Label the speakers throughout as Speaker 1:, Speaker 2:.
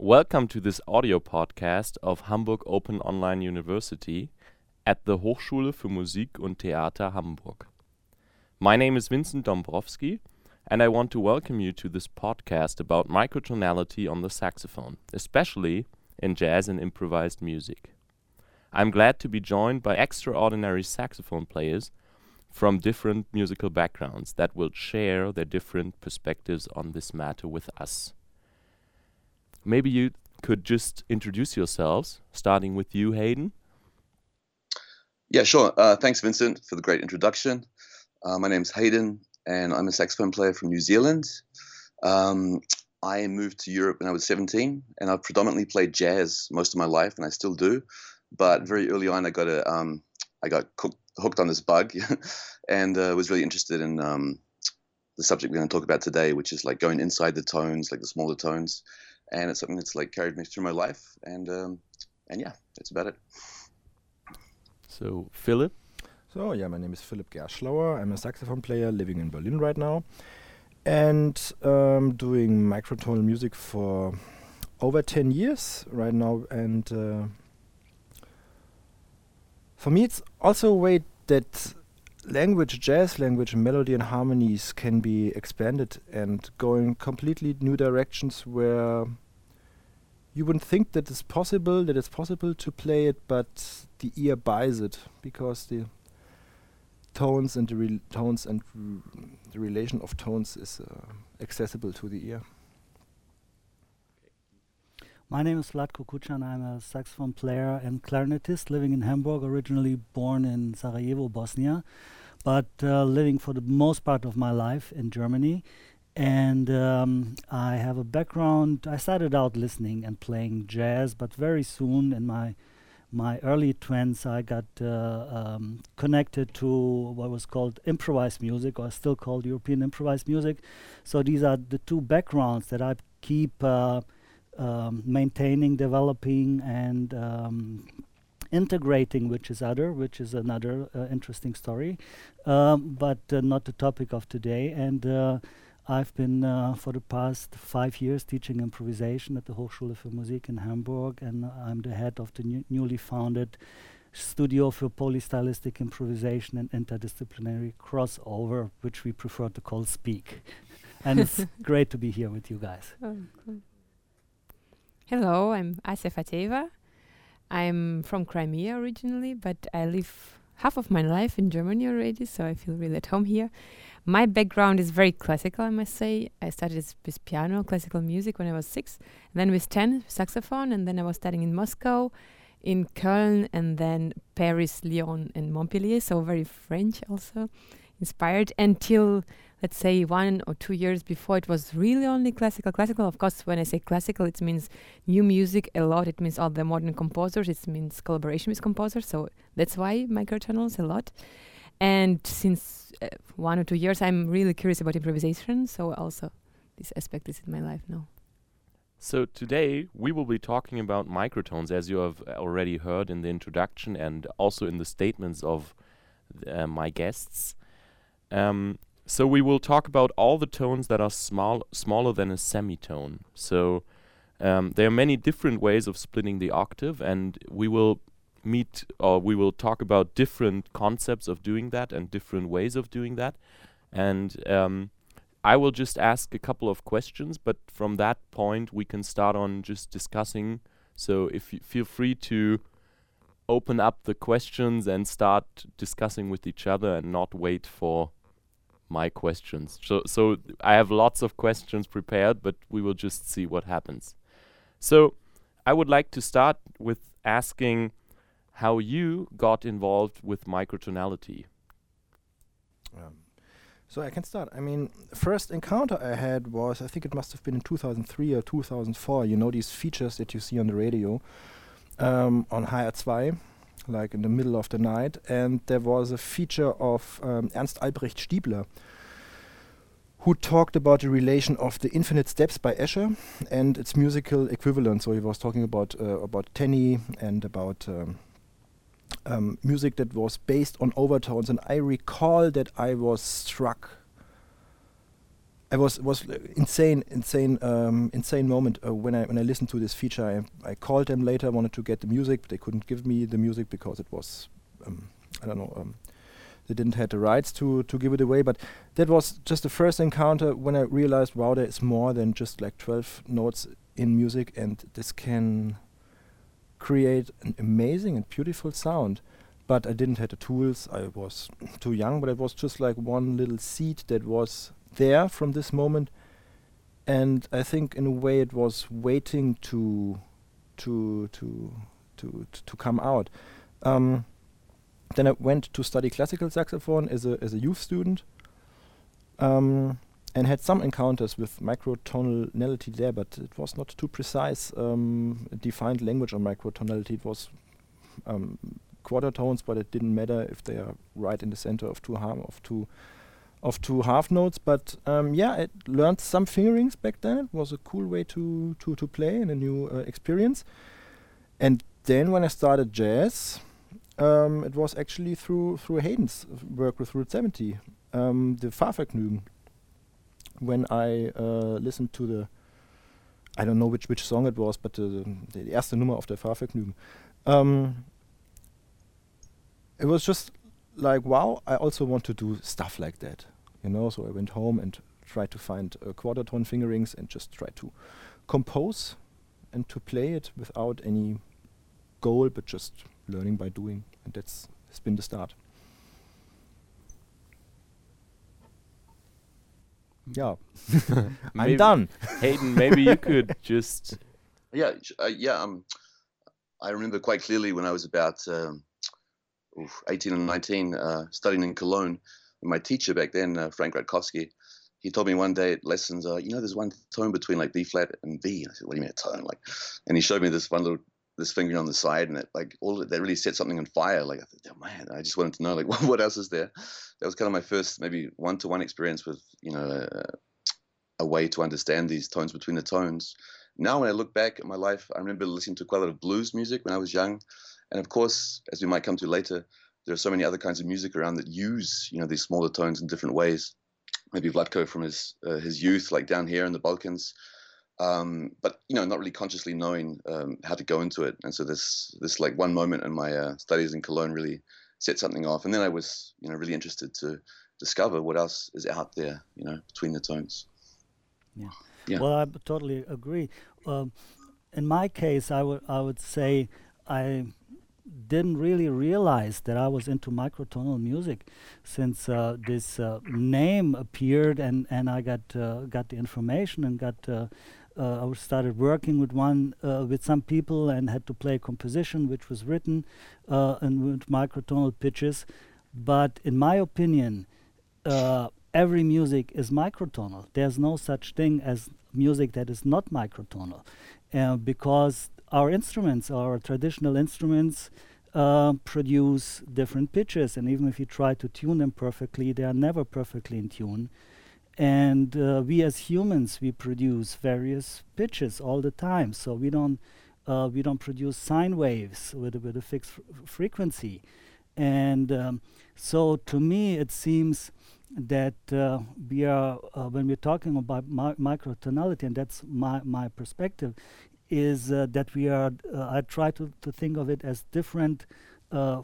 Speaker 1: Welcome to this audio podcast of Hamburg Open Online University at the Hochschule für Musik und Theater Hamburg. My name is Vincent Dombrowski, and I want to welcome you to this podcast about microtonality on the saxophone, especially in jazz and improvised music. I'm glad to be joined by extraordinary saxophone players from different musical backgrounds that will share their different perspectives on this matter with us. Maybe you could just introduce yourselves, starting with you, Hayden.
Speaker 2: Yeah, sure. Uh, thanks, Vincent, for the great introduction. Uh, my name's Hayden, and I'm a saxophone player from New Zealand. Um, I moved to Europe when I was 17, and I've predominantly played jazz most of my life, and I still do. But very early on, I got a, um, I got hooked on this bug, and uh, was really interested in um, the subject we're going to talk about today, which is like going inside the tones, like the smaller tones, and it's something that's like carried me through my life, and um, and yeah, that's about it.
Speaker 1: So Phillip.
Speaker 3: So yeah, my name is Phillip Gerschlauer. I'm a saxophone player living in Berlin right now, and um, doing microtonal music for over 10 years right now. And uh, for me, it's also a way that language, jazz language, melody and harmonies can be expanded and go in completely new directions where you wouldn't think that it's possible, that it's possible to play it, but the ear buys it because the tones and the tones and the relation of tones is uh, accessible to the ear.
Speaker 4: My name is Vlatko Kucan. I'm a saxophone player and clarinetist living in Hamburg, originally born in Sarajevo, Bosnia, but uh, living for the most part of my life in Germany. And um, I have a background. I started out listening and playing jazz, but very soon in my my early 20s, I got uh, um, connected to what was called improvised music, or still called European improvised music. So these are the two backgrounds that I keep uh, um, maintaining, developing, and um, integrating which is other, which is another uh, interesting story, um, but uh, not the topic of today. And uh, I've been uh, for the past five years teaching improvisation at the Hochschule für Musik in Hamburg, and I'm the head of the new newly founded Studio for Polystylistic Improvisation and Interdisciplinary Crossover, which we prefer to call Speak. and it's great to be here with you guys.
Speaker 5: Oh, cool. Hello, I'm Asya Fatayeva. I'm from Crimea originally, but I live half of my life in Germany already, so I feel really at home here. My background is very classical, I must say. I started with piano, classical music when I was six, then with 10, saxophone, and then I was studying in Moscow, in Köln, and then Paris, Lyon, and Montpellier, so very French also inspired until let's say one or two years before it was really only classical. Classical of course when i say classical it means new music a lot. It means all the modern composers. It means collaboration with composers. So that's why microtonals a lot. And since uh, one or two years i'm really curious about improvisation. So also this aspect is in my life now.
Speaker 1: So today we will be talking about microtones as you have already heard in the introduction and also in the statements of uh, my guests. Um, so we will talk about all the tones that are small, smaller than a semitone. So um, there are many different ways of splitting the octave, and we will meet or we will talk about different concepts of doing that and different ways of doing that. And um, I will just ask a couple of questions, but from that point we can start on just discussing. So if you feel free to open up the questions and start discussing with each other and not wait for my questions. So, so I have lots of questions prepared, but we will just see what happens. So, I would like to start with asking how you got involved with microtonality.
Speaker 3: Um, so I can start. I mean, first encounter I had was I think it must have been in 2003 or 2004. You know these features that you see on the radio um, on HR2 like in the middle of the night, and there was a feature of um, Ernstalbrecht Stiebler, who talked about the relation of the Infinite Steps by Escher and its musical equivalent. So he was talking about uh, about Tenney and about um, um, music that was based on overtones. And I recall that I was struck I was was insane, insane, um, insane moment uh, when I when I listened to this feature. I, I called them later, wanted to get the music, but they couldn't give me the music because it was, um, I don't know, um, they didn't have the rights to to give it away. But that was just the first encounter when I realized, wow, there is more than just like 12 notes in music, and this can create an amazing and beautiful sound. But I didn't have the tools. I was too young. But it was just like one little seed that was there from this moment, and I think in a way it was waiting to to to to to, come out. Um, then I went to study classical saxophone as a as a youth student, um, and had some encounters with microtonality there, but it was not too precise. Um, defined language on microtonality. It was um, quarter tones, but it didn't matter if they are right in the center of two harm of two of two half notes. But um, yeah, I learned some fingerings back then. It was a cool way to to to play and a new uh, experience. And then when I started jazz, um, it was actually through through Hayden's work with Root 70, um, the Fahrvergnügen. When I uh, listened to the, I don't know which which song it was, but the, the erste Nummer of the Fahrvergnügen. Um, it was just like, wow, I also want to do stuff like that, you know. So I went home and tried to find uh, quarter tone fingerings and just try to compose and to play it without any goal, but just learning by doing, and that's has been the start. Yeah, I'm done.
Speaker 1: Hayden, maybe you could just.
Speaker 2: Yeah, uh, yeah. Um, I remember quite clearly when I was about um, oof, 18 and 19, uh, studying in Cologne. My teacher back then, uh, Frank Gratkowski, he told me one day at lessons, uh, you know, there's one tone between like B flat and B. And I said, what do you mean a tone? Like, and he showed me this one little this finger on the side, and it like all that really set something on fire. Like I thought, oh, man, I just wanted to know like what else is there. That was kind of my first maybe one to one experience with you know a, a way to understand these tones between the tones. Now when I look back at my life, I remember listening to quite a lot of blues music when I was young, and of course, as we might come to later, there are so many other kinds of music around that use you know these smaller tones in different ways. Maybe Vlatko from his uh, his youth, like down here in the Balkans, um, but you know, not really consciously knowing um, how to go into it. And so this this like one moment in my uh, studies in Cologne really set something off, and then I was you know really interested to discover what else is out there, you know, between the tones.
Speaker 4: Yeah. yeah. Well, I totally agree. Um, in my case, I would I would say I didn't really realize that I was into microtonal music since uh, this uh, name appeared and, and I got uh, got the information and got uh, uh, I started working with one with some people and had to play a composition which was written and with microtonal pitches. But in my opinion, every music is microtonal. There's no such thing as music that is not microtonal, uh, because our instruments, our traditional instruments, uh, produce different pitches, and even if you try to tune them perfectly, they are never perfectly in tune. And uh, we as humans, we produce various pitches all the time. So we don't uh, we don't produce sine waves with with a fixed fr frequency. And um, so to me, it seems that uh, we are uh, when we're talking about mi microtonality, and that's my my perspective, is uh, that we are. Uh, I try to to think of it as different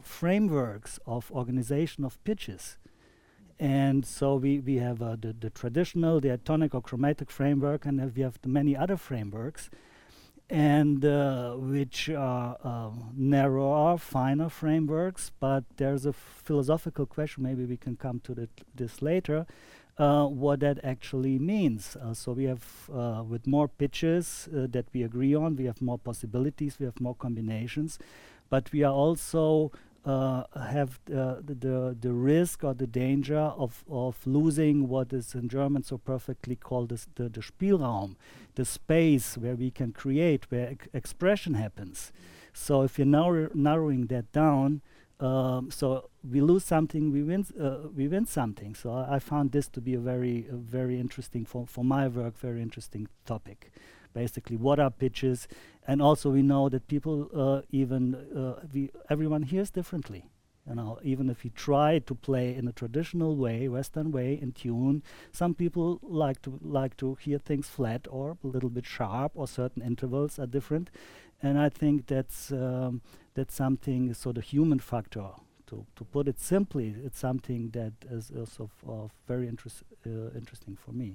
Speaker 4: frameworks of organization of pitches. And so we, we have uh, the, the traditional, the atonic or chromatic framework, and we have the many other frameworks, and uh, which are uh, narrower, finer frameworks. But there's a philosophical question. Maybe we can come to this later. Uh, what that actually means. Uh, so we have, uh, with more pitches that we agree on, we have more possibilities, we have more combinations, but we are also uh, have uh, the, the, the risk or the danger of of losing what is in German so perfectly called the the Spielraum, the space where we can create, where expression happens. So if you're narrow narrowing that down, um, so we lose something, we win, uh, we win something. So I, I, found this to be a very, very interesting for for my work, very interesting topic basically what are pitches and also we know that people uh, even uh, we everyone hears differently You know, even if you try to play in a traditional way, Western way, in tune, some people like to like to hear things flat or a little bit sharp, or certain intervals are different. And I think that's um, that's something. So the human factor, to to put it simply, it's something that is, also of, of very interest, uh, interesting for me,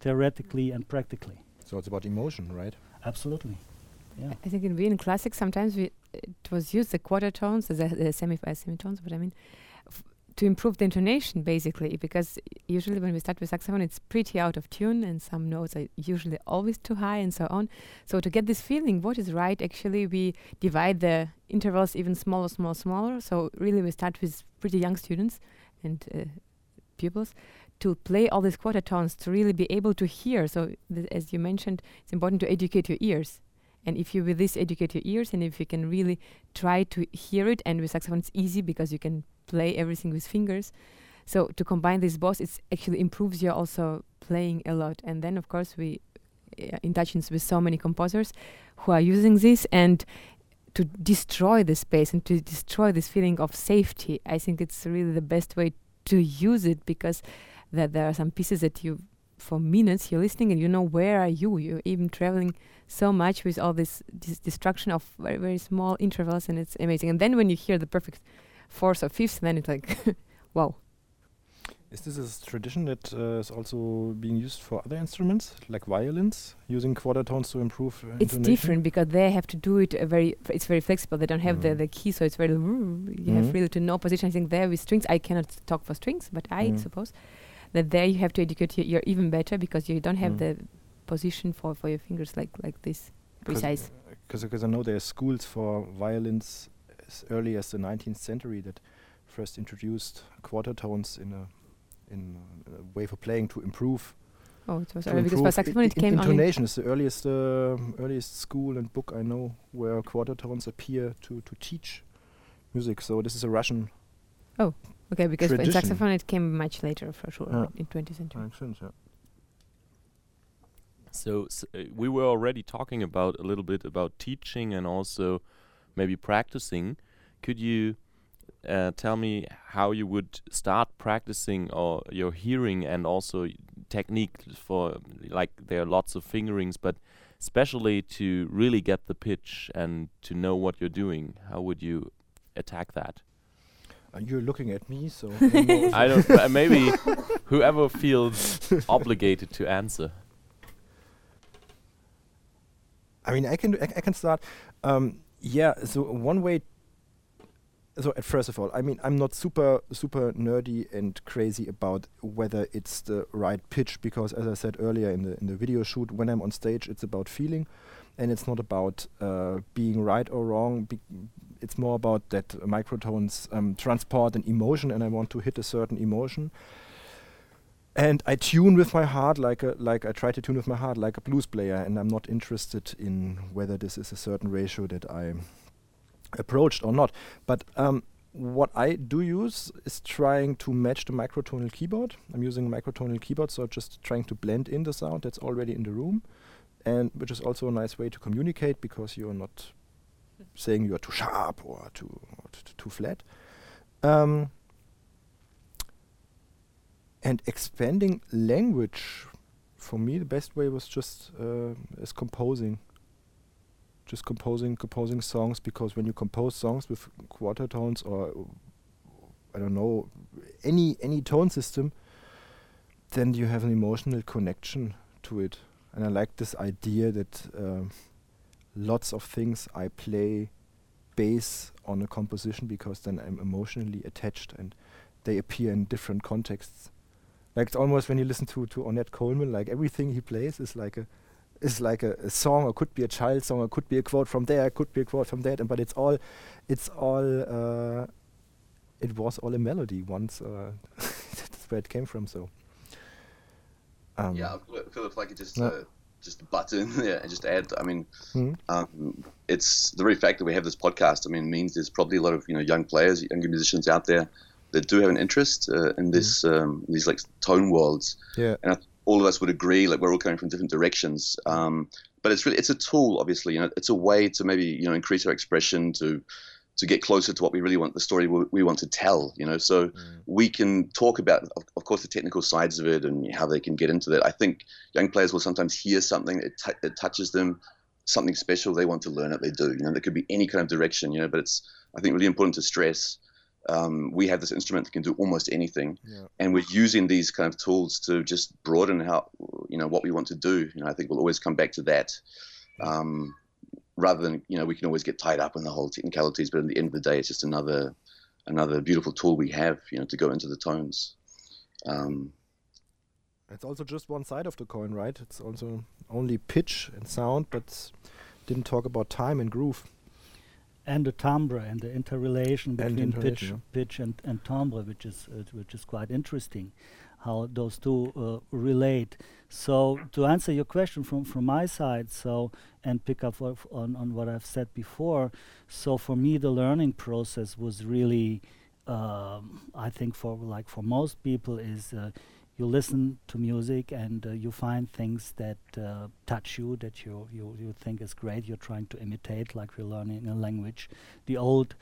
Speaker 4: theoretically and practically.
Speaker 3: So it's about emotion, right?
Speaker 4: Absolutely. Yeah.
Speaker 5: I think in Wien classic sometimes we it was used the quarter tones, the, the semi uh, semitones, but I mean f- to improve the intonation basically because usually when we start with saxophone it's pretty out of tune and some notes are usually always too high and so on. So to get this feeling what is right actually we divide the intervals even smaller, smaller, smaller. So really we start with pretty young students and uh, pupils to play all these quarter tones to really be able to hear. So as you mentioned, it's important to educate your ears and if you with this educate your ears and if you can really try to hear it and with saxophone it's easy because you can play everything with fingers. So to combine this both it actually improves your also playing a lot. And then of course we uh, in touch with so many composers who are using this. And to destroy the space and to destroy this feeling of safety i think it's really the best way to use it because that there are some pieces that you for minutes you're listening and you know where are you? You're even traveling so much with all this, this destruction of very, very small intervals and it's amazing. And then when you hear the perfect fourth or fifth then it's like wow
Speaker 3: Is this a tradition that uh, is also being used for other instruments, like violins, using quarter tones to improve? Uh,
Speaker 5: it's different because they have to do it a very f- it's very flexible they don't have the,
Speaker 3: Mm.
Speaker 5: the key so it's very you have
Speaker 3: Mhm.
Speaker 5: really to know position i think there with strings i cannot talk for strings but i
Speaker 3: Mm.
Speaker 5: suppose that there you have to educate your ear even better because you don't have
Speaker 3: Mm.
Speaker 5: the position for, for your fingers like like this precise
Speaker 3: Because I know there are schools for violins as early as the 19th century that first introduced quarter tones in a in a way for playing to improve.
Speaker 5: oh it was
Speaker 3: to
Speaker 5: early because for
Speaker 3: improve
Speaker 5: saxophone
Speaker 3: i-
Speaker 5: it came
Speaker 3: intonation is the earliest uh, earliest school and book I know where quarter tones appear to to teach music. So this is a Russian Oh,
Speaker 5: okay because for in saxophone it came much later for sure
Speaker 3: Yeah.
Speaker 5: in 20th century
Speaker 3: accent. Yeah.
Speaker 1: So s- uh, we were already talking about a little bit about teaching and also maybe practicing. Could you uh, tell me how you would start practicing or your hearing and also technique for like there are lots of fingerings, but especially to really get the pitch and to know what you're doing. How would you attack that?
Speaker 3: Uh, you're looking at me, so I don't know if
Speaker 1: I don't. uh, maybe whoever feels obligated to answer.
Speaker 3: I mean, I can I, I can start. Um, yeah. So one way. So at first of all, I mean, I'm not super super nerdy and crazy about whether it's the right pitch because, as I said earlier in the in the video shoot, when I'm on stage, it's about feeling, and it's not about uh, being right or wrong. Be it's more about that microtones um, transport an emotion, and I want to hit a certain emotion. And I tune with my heart like a like I try to tune with my heart like a blues player, and I'm not interested in whether this is a certain ratio that I approached or not. But um, what I do use is trying to match the microtonal keyboard. I'm using a microtonal keyboard, so just trying to blend in the sound that's already in the room, and which is also a nice way to communicate because you're not saying you are too sharp or too or too flat. Um, and expanding language for me the best way was just uh, is composing. Just composing composing songs because when you compose songs with quarter tones or uh, i don't know any any tone system then you have an emotional connection to it. And i like this idea that um, lots of things i play base on a composition because then i'm emotionally attached and they appear in different contexts like it's almost when you listen to to Ornette Coleman, like everything he plays is like a is like a, a song, or could be a child song, or could be a quote from there, could be a quote from that, and but it's all, it's all, uh, it was all a melody once. Uh, that's where it came from. So. Um,
Speaker 2: yeah, feel if I could just
Speaker 3: Yeah.
Speaker 2: uh, just butt in there and just add. I mean,
Speaker 3: Mhm.
Speaker 2: um, it's the very fact that we have this podcast. I mean, means there's probably a lot of you know young players, younger musicians out there that do have an interest uh, in this um, these like tone worlds.
Speaker 3: Yeah.
Speaker 2: and I, all of us would agree like we're all coming from different directions. Um, but it's really it's a tool, obviously. You know, it's a way to maybe you know increase our expression to to get closer to what we really want the story we, we want to tell you know so mm. we can talk about of, course the technical sides of it and how they can get into that i think young players will sometimes hear something it, t- it touches them something special they want to learn it they do you know there could be any kind of direction you know but it's i think really important to stress um, we have this instrument that can do almost anything. Yeah. and we're using these kind of tools to just broaden how you know what we want to do. You know i think we'll always come back to that um, rather than you know we can always get tied up in the whole technicalities but at the end of the day it's just another another beautiful tool we have you know to go into the tones. Um,
Speaker 3: it's also just one side of the coin right? It's also only pitch and sound but didn't talk about time and groove
Speaker 4: and the timbre and the interrelation between interrelation, pitch, yeah. pitch and, and timbre, which is uh, which is quite interesting, how those two uh, relate. So to answer your question from from my side, so and pick up on on what I've said before. So for me, the learning process was really, um, I think for like for most people is. Uh, you listen to music and uh, you find things that uh, touch you that you, you you think is great you're trying to imitate like we're learning a language the old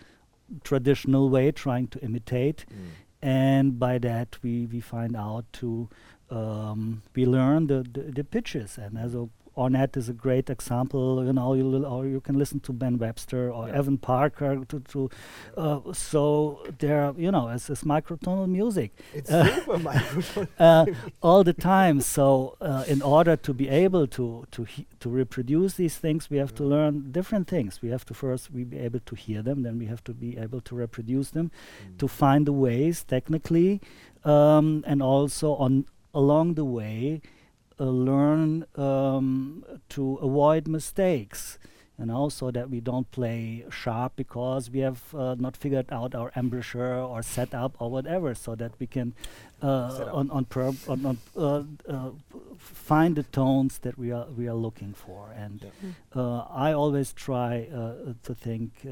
Speaker 4: traditional way trying to imitate mm. and by that we we find out to um, we learn the, the, the pitches and as a Ornette is a great example. You know, you or you can listen to Ben Webster or yeah. Evan Parker. To, to uh, so there, you know, it's, it's microtonal music.
Speaker 3: It's uh, super microtonal.
Speaker 4: uh, all the time. So uh, in order to be able to to to reproduce these things, we have yeah. to learn different things. We have to first we be able to hear them, then we have to be able to reproduce them, mm. to find the ways technically, um, and also on along the way learn um, to avoid mistakes you know, so that we don't play sharp because we have uh, not figured out our embouchure or setup or whatever, so that we can uh, on on, on, on uh, uh, find the tones that we are we are looking for. And yeah. Uh, I always try to think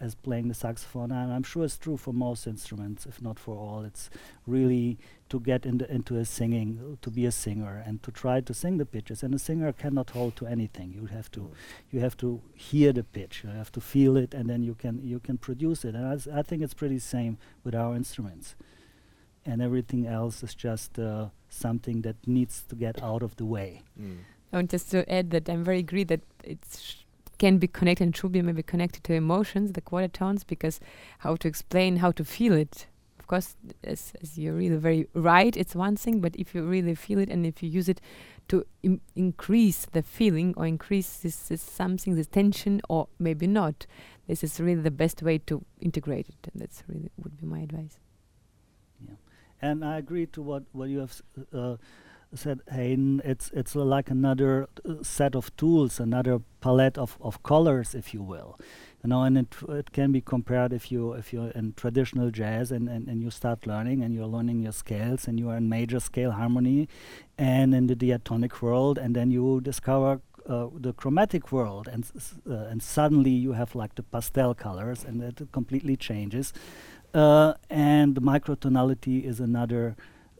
Speaker 4: as playing the saxophone, and I'm sure it's true for most instruments, if not for all. It's really to get into into a singing, to be a singer, and to try to sing the pitches. And a singer cannot hold to anything. You have to, you have to hear the pitch. You have to feel it, and then you can you can produce it. And I, think it's pretty same with our instruments. And everything else is just uh, something that needs to get out of the way.
Speaker 5: Mm. And just to add that I'm very agree that it's can be connected and should be maybe connected to emotions, the quarter tones, because how to explain, how to feel it. Of course, as, as you're really very right, it's one thing, but if you really feel it and if you use it to Im increase the feeling or increase this, this something, the tension, or maybe not, this is really the best way to integrate it, and that's really would be my advice.
Speaker 4: Yeah, and I agree to what what you have. Uh, said Hayden, it's it's like another uh, set of tools, another palette of, of colors, if you will. You know, and it it can be compared if you if you're in traditional jazz and, and, and you start learning and you're learning your scales and you are in major scale harmony and in the diatonic world and then you discover uh, the chromatic world and uh, and suddenly you have like the pastel colors and it completely changes. Uh, and the microtonality is another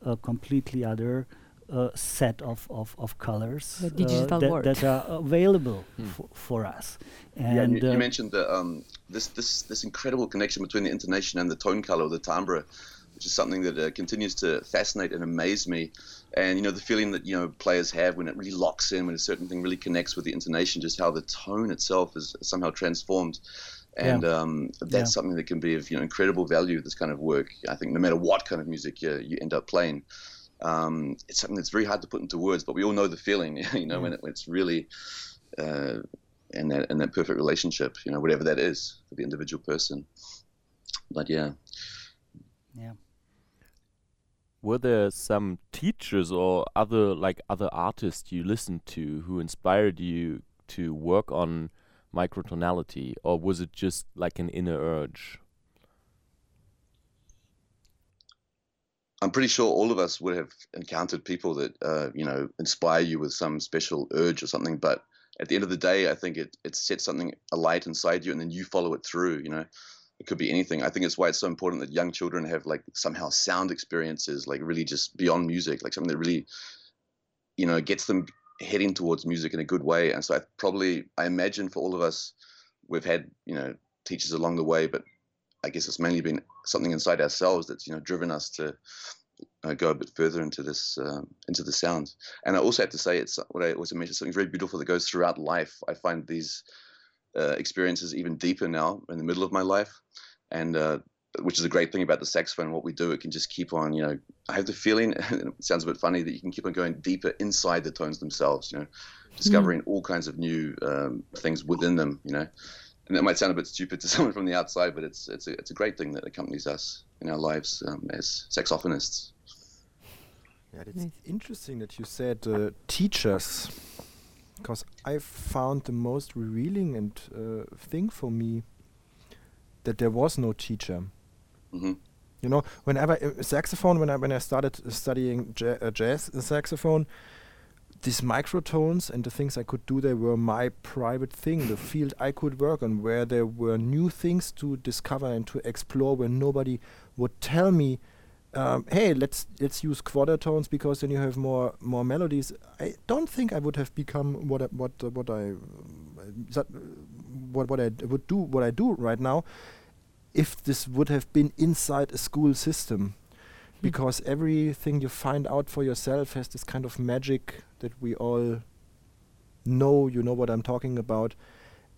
Speaker 4: uh, completely other uh, set of, of, of colors uh, that, that, are available hmm. for us.
Speaker 2: And yeah, you, you uh, mentioned the, um, this, this, this incredible connection between the intonation and the tone color, the timbre, which is something that uh, continues to fascinate and amaze me. And you know the feeling that you know players have when it really locks in, when a certain thing really connects with the intonation, just how the tone itself is somehow transformed and yeah. um, that's yeah. something that can be of you know incredible value. This kind of work, I think, no matter what kind of music you, you end up playing, um, it's something that's very hard to put into words, but we all know the feeling, you know, mm. when, it, when, it's really uh, in that in that perfect relationship, you know, whatever that is for the individual person. But yeah,
Speaker 4: yeah.
Speaker 1: Were there some teachers or other like other artists you listened to who inspired you to work on microtonality, or was it just like an inner urge?
Speaker 2: I'm pretty sure all of us would have encountered people that uh, you know inspire you with some special urge or something. But at the end of the day, I think it it sets something alight inside you, and then you follow it through. You know, it could be anything. I think it's why it's so important that young children have like somehow sound experiences, like really just beyond music, like something that really, you know, gets them heading towards music in a good way. And so I probably I imagine for all of us, we've had you know teachers along the way, but I guess it's mainly been something inside ourselves that's you know driven us to uh, go a bit further into this um, into the sound. And I also have to say, it's what I also mentioned something very beautiful that goes throughout life. I find these uh, experiences even deeper now in the middle of my life, and uh, which is a great thing about the saxophone. What we do, it can just keep on. You know, I have the feeling. it sounds a bit funny that you can keep on going deeper inside the tones themselves. You know, discovering mm. all kinds of new um, things within them. You know, and that might sound a bit stupid to someone from the outside, but it's it's a it's a great thing that accompanies us in our lives um, as saxophonists.
Speaker 3: Yeah, it's nice. interesting that you said uh, teachers, because I found the most revealing and uh, thing for me that there was no teacher.
Speaker 2: Mm-hmm.
Speaker 3: You know, whenever uh, saxophone, when I when I started studying ja- uh, jazz saxophone, these microtones and the things I could do, they were my private thing, the field I could work on, where there were new things to discover and to explore, where nobody would tell me um, hey, let's let's use quarter tones because then you have more more melodies. I don't think I would have become what I, what uh, what I uh, what what I would do what I do right now if this would have been inside a school system. Mm. Because everything you find out for yourself has this kind of magic that we all know, you know what I'm talking about,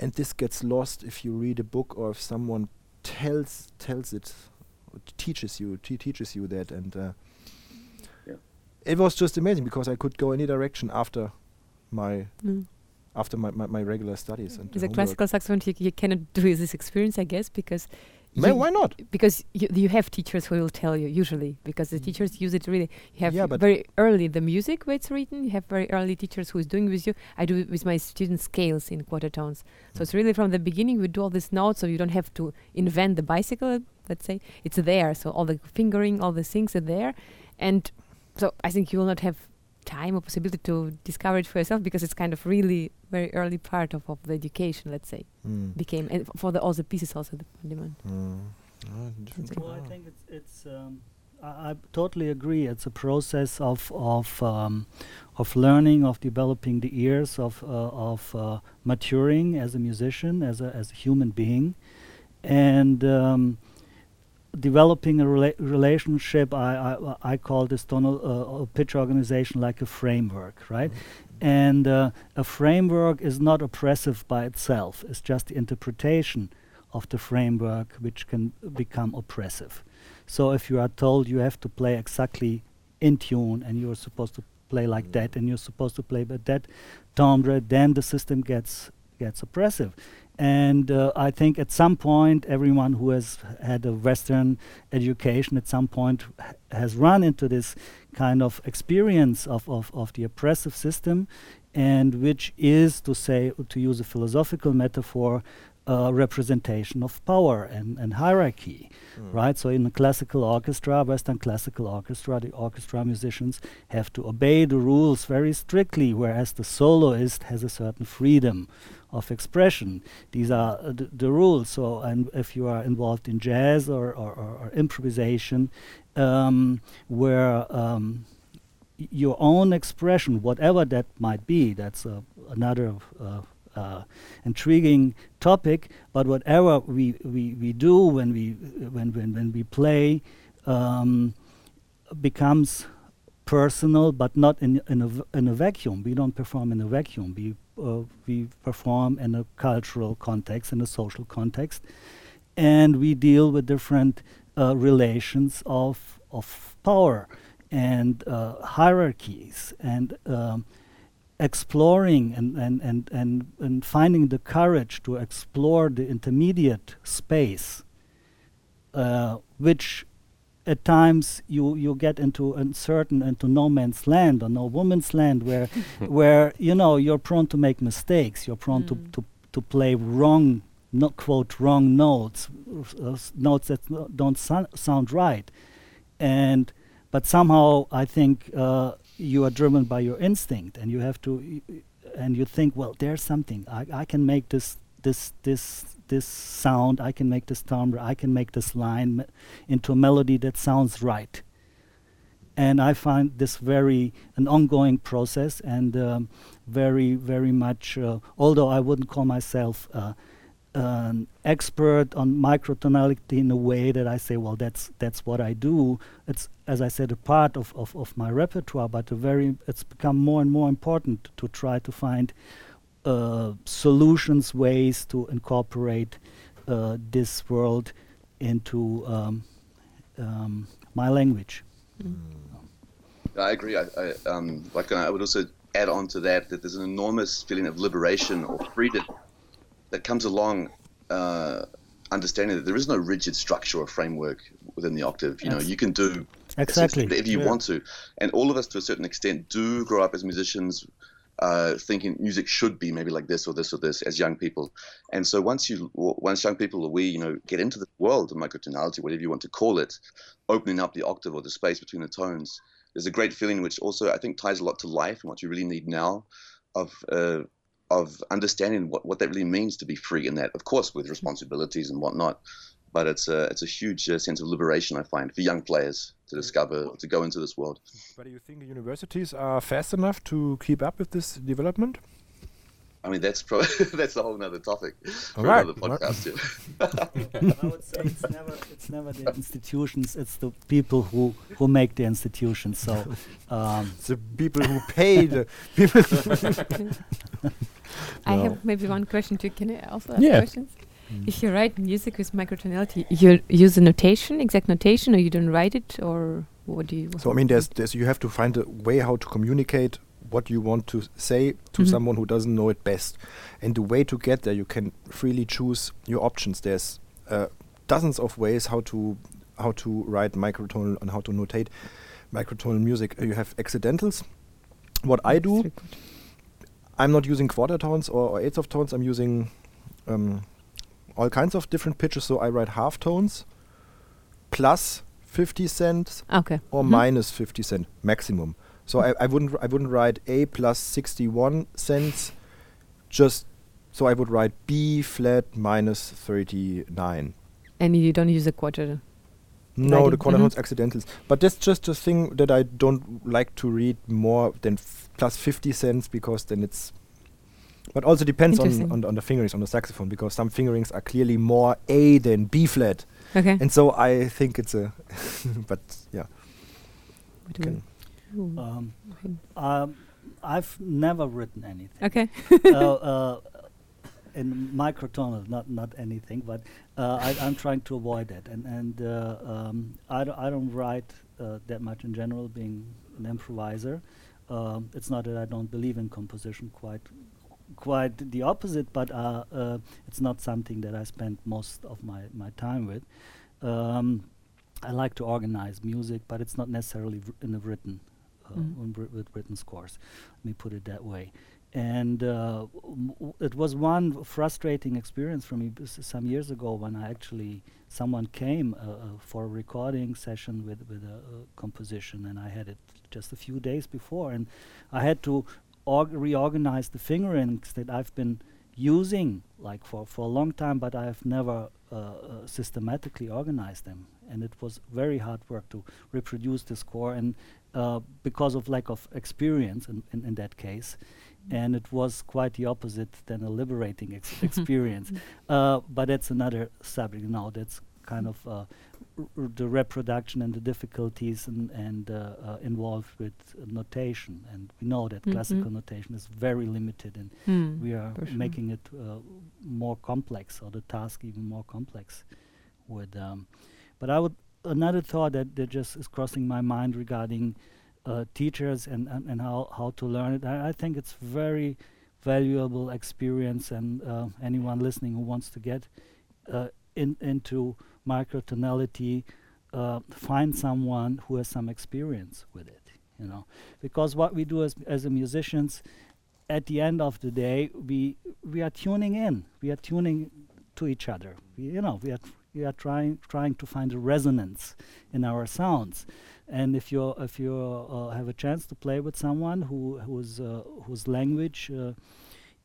Speaker 3: and this gets lost if you read a book or if someone tells tells it teaches you teaches you that and uh,
Speaker 2: yeah.
Speaker 3: it was just amazing because I could go any direction after my mm. after my, my, my, regular studies and
Speaker 5: as a classical saxophone you, you cannot do this experience I guess because
Speaker 3: why not?
Speaker 5: Because you, you have teachers who will tell you usually because the mm. teachers use it really. You have yeah, very early the music where it's written. You have very early teachers who is doing with you. I do with my students scales in quarter tones. So it's really from the beginning we do all these notes, so you don't have to invent the bicycle let's say it's there so all the fingering all the things are there and so i think you will not have time or possibility to discover it for yourself because it's kind of really very early part of, of the education let's say mm. became and for the all the pieces also the demand
Speaker 3: mm.
Speaker 4: oh, well, i think it's it's um, I, I, totally agree. It's a process of of um, of learning, of developing the ears, of uh, of uh, maturing as a musician, as a as a human being, and um, developing a rela relationship, I, I, I call this tonal uh, pitch organization like a framework, right? Mm -hmm. And uh, a framework is not oppressive by itself. It's just the interpretation of the framework which can become oppressive. So if you are told you have to play exactly in tune and you're supposed to play like mm -hmm. that and you're supposed to play with that timbre, then the system gets gets oppressive. And uh, I think at some point, everyone who has had a Western education at some point has run into this kind of experience of, of, of the oppressive system, and which is, to say, to use a philosophical metaphor, uh, representation of power and, and hierarchy, mm. right? So in a classical orchestra, Western classical orchestra, the orchestra musicians have to obey the rules very strictly, whereas the soloist has a certain freedom of expression. These are uh, the rules. So, and if you are involved in jazz or, or, or, or improvisation, um, where um, your own expression, whatever that might be, that's uh, another uh, intriguing topic. But whatever we, we, we do when we when when when we play um, becomes personal, but not in in a, in a vacuum. We don't perform in a vacuum. We we perform in a cultural context, in a social context, and we deal with different uh, relations of of power and uh, hierarchies and um, exploring and, and, and, and, and finding the courage to explore the intermediate space, uh, which at times you you get into uncertain into no man's land or no woman's land where where you know you're prone to make mistakes. You're prone mm. to, to to play wrong not quote wrong notes uh, notes that don't so sound right. And but somehow i think uh, you are driven by your instinct and you have to and you think well there's something. I, I can make this this this this sound, I can make this timbre, I can make this line into a melody that sounds right. And I find this very an ongoing process and um, very very much. Uh, although I wouldn't call myself uh, an expert on microtonality in a way that I say, well, that's that's what I do. It's as I said, a part of, of, of my repertoire, but very it's become more and more important to try to find solutions, ways to incorporate uh, this world into um, um, my language.
Speaker 2: Mm. I agree. I, I um, like I would also add on to that that there's an enormous feeling of liberation or freedom that comes along uh, understanding that there is no rigid structure or framework within the octave. You know, you can do
Speaker 4: exactly
Speaker 2: whatever you yeah. want to, and all of us, to a certain extent, do grow up as musicians. Uh, thinking music should be maybe like this or this or this as young people, and so once you, once young people we, you know, get into the world of microtonality, whatever you want to call it, opening up the octave or the space between the tones, there's a great feeling which also I think ties a lot to life and what you really need now, of uh, of understanding what, what that really means to be free in that, of course, with responsibilities and whatnot. But it's a it's a huge uh, sense of liberation I find for young players to discover to go into this world.
Speaker 3: But do you think the universities are fast enough to keep up with this development?
Speaker 2: I mean, that's probably that's a whole other topic for right. another podcast.
Speaker 4: Right. I would say it's never it's never the institutions; it's the people who who make the institutions. So
Speaker 3: um, the people who pay the people.
Speaker 5: I no. have maybe one question too. Can I also ask yeah. questions? Mm. If you write music with microtonality, you use a notation, exact notation, or you don't write it, or what do you?
Speaker 3: So I mean, there's, there's you have to find a way how to communicate what you want to say to mm-hmm. someone who doesn't know it best, and the way to get there, you can freely choose your options. There's uh, dozens of ways how to how to write microtonal and how to notate microtonal music. Uh, you have accidentals. What I do I'm not using quarter tones or, or eighths of tones. I'm using um, all kinds of different pitches. So I write half tones plus 50 cents
Speaker 5: okay.
Speaker 3: or mm-hmm. minus 50 cent maximum. So I, I wouldn't I wouldn't write A plus 61 cents. Just so I would write B flat minus 39.
Speaker 5: And you don't use a quarter
Speaker 3: no, the quarter mm-hmm. accidentals. But that's just a thing that I don't like to read more than f- plus 50 cents because then it's. But also depends on, on, on the fingerings on the saxophone because some fingerings are clearly more A than B flat.
Speaker 5: Okay.
Speaker 3: And so I think it's a. but yeah.
Speaker 4: Um, um, I've never written anything.
Speaker 5: Okay.
Speaker 4: uh, uh, in microtonal, not not anything, but uh, I, am trying to avoid that, and and uh, um, I don't don't write uh, that much in general, being an improviser. Um, it's not that I don't believe in composition, quite quite the opposite, but uh, uh, it's not something that I spend most of my my time with. Um, I like to organize music, but it's not necessarily in a written mm. with written scores. Let me put it that way and uh, it was one frustrating experience for me some years ago when I actually someone came uh, uh, for a recording session with with a, a, composition and I had it just a few days before and I had to reorganize the fingerings that I've been using like for for a long time but I've never uh, uh, systematically organized them and it was very hard work to reproduce the score and uh, because of lack of experience in, in, in that case and it was quite the opposite than a liberating ex experience. Uh, but that's another subject now. That's kind of uh, the reproduction and the difficulties and, and uh, uh involved with notation. And we know that mm -hmm. classical notation is very limited, and mm, we are sure. making it uh, more complex, or the task even more complex. With, um, but I would another thought that, that just is crossing my mind regarding uh, teachers and, and, and how, how to learn it. I, I think it's very valuable experience and uh, anyone listening who wants to get uh, in, into microtonality, uh, find someone who has some experience with it, you know. Because what we do as, as musicians, at the end of the day, we, we are tuning in. We are tuning to each other. We, you know, we are, we are trying, trying to find a resonance in our sounds and if you if you uh, have a chance to play with someone who whose uh, whose language uh,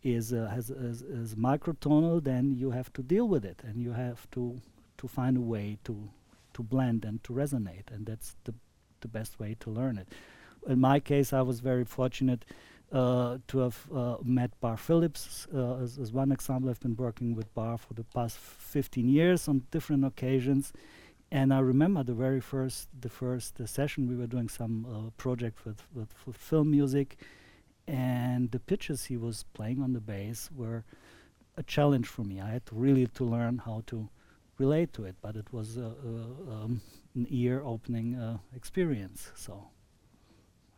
Speaker 4: is uh, has, has is microtonal, then you have to deal with it, and you have to to find a way to to blend and to resonate, and that's the the best way to learn it. In my case, I was very fortunate. uh, to have uh, met Barre Phillips uh, as, as, one example. I've been working with Barre for the past 15 years on different occasions, and I remember the very first the first session we were doing some uh, project with, with, with film music, and the pitches he was playing on the bass were a challenge for me. I had to really to learn how to relate to it, but it was um, an ear-opening uh, experience. So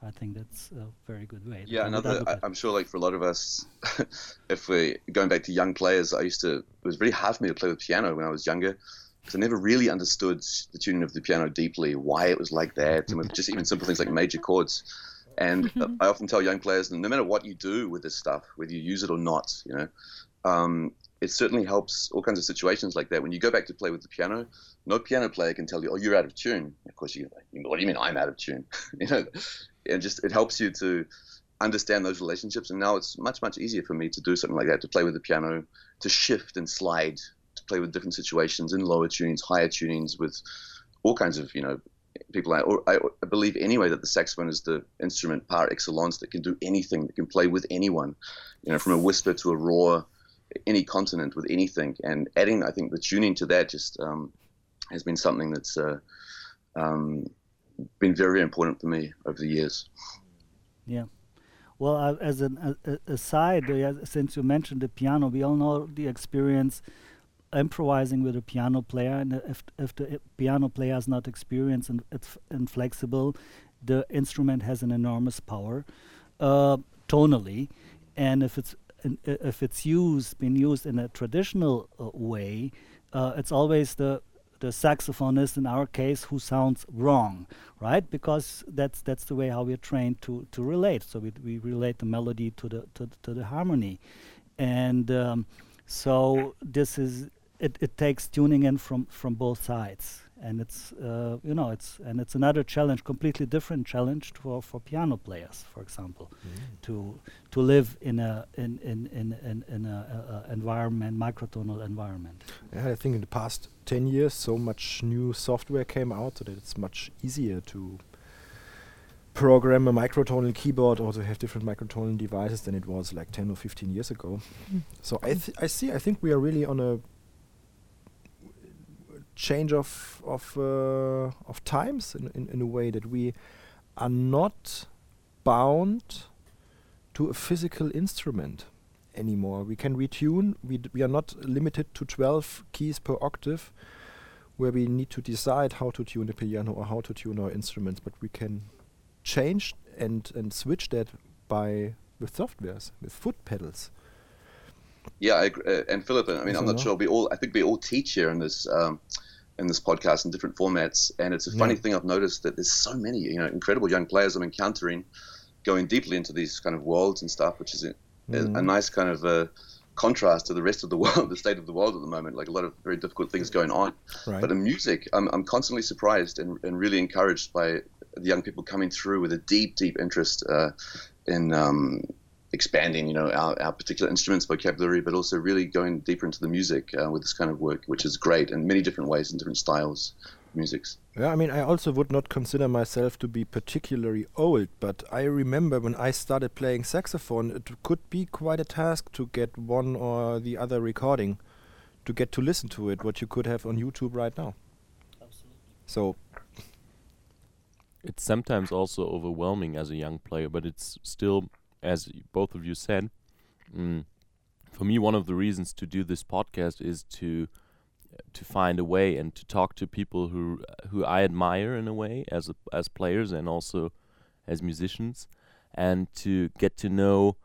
Speaker 4: I think that's a very good way.
Speaker 2: Yeah, another. I, am sure, like for a lot of us, if we going back to young players, I used to. It was really hard for me to play the piano when I was younger because I never really understood the tuning of the piano deeply, why it was like that, and with just even simple things like major chords. And I often tell young players, no matter what you do with this stuff, whether you use it or not, you know, um, it certainly helps all kinds of situations like that. When you go back to play with the piano, no piano player can tell you, "Oh, you're out of tune." Of course, you. What do you mean I'm out of tune? you know, and just it helps you to understand those relationships. And now it's much much easier for me to do something like that, to play with the piano, to shift and slide, to play with different situations in lower tunings, higher tunings, with all kinds of you know people. I, I, believe anyway that the saxophone is the instrument par excellence that can do anything, that can play with anyone, you know, from a whisper to a roar, any continent with anything. And adding, I think, the tuning to that just um, has been something that's uh, um, been very important for me over the years.
Speaker 4: Yeah. Well, uh, as an uh, aside, uh, since you mentioned the piano, we all know the experience improvising with a piano player, and if if the piano player is not experienced and, and flexible, the instrument has an enormous power, uh, tonally, and if it's in, if it's used, been used in a traditional uh, way, uh, it's always the the saxophonist in our case who sounds wrong, right? Because that's that's the way how we're trained to to relate. So we we relate the melody to the to, to the harmony, and um, so this is it, it takes tuning in from from both sides and it's uh, you know it's and it's another challenge completely different challenge for for piano players for example mm. to to live in a in in in in, in a, a, a environment microtonal environment
Speaker 3: yeah i think in the past 10 years so much new software came out so that it's much easier to program a microtonal keyboard or to have different microtonal devices than it was like 10 or 15 years ago mm. so i i see i think we are really on a change of of uh, of times in, in, in a way that we are not bound to a physical instrument anymore. We can retune. We we are not limited to 12 keys per octave, where we need to decide how to tune the piano or how to tune our instruments. But we can change and and switch that by with softwares with foot pedals.
Speaker 2: Yeah, I, uh, and Phillip, I mean, I'm not sure. We all, I think, we all teach here in this um, in this podcast in different formats, and it's a funny yeah. thing I've noticed that there's so many, you know, incredible young players I'm encountering, going deeply into these kind of worlds and stuff, which is a, mm. a, a nice kind of uh, contrast to the rest of the world, the state of the world at the moment. Like a lot of very difficult things going on. Right. But in music, I'm, I'm constantly surprised and, and really encouraged by the young people coming through with a deep, deep interest uh, in um, expanding, you know, our, our particular instruments vocabulary, but also really going deeper into the music uh, with this kind of work, which is great in many different ways and different styles musics.
Speaker 3: Yeah, I mean, I also would not consider myself to be particularly old, but I remember when I started playing saxophone, it could be quite a task to get one or the other recording, to get to listen to it, what you could have on YouTube right now. Absolutely. So
Speaker 1: it's sometimes also overwhelming as a young player, but it's still as both of you said, mm, for me, one of the reasons to do this podcast is to to find a way and to talk to people who who I admire in a way as a, as players and also as musicians, and to get to know.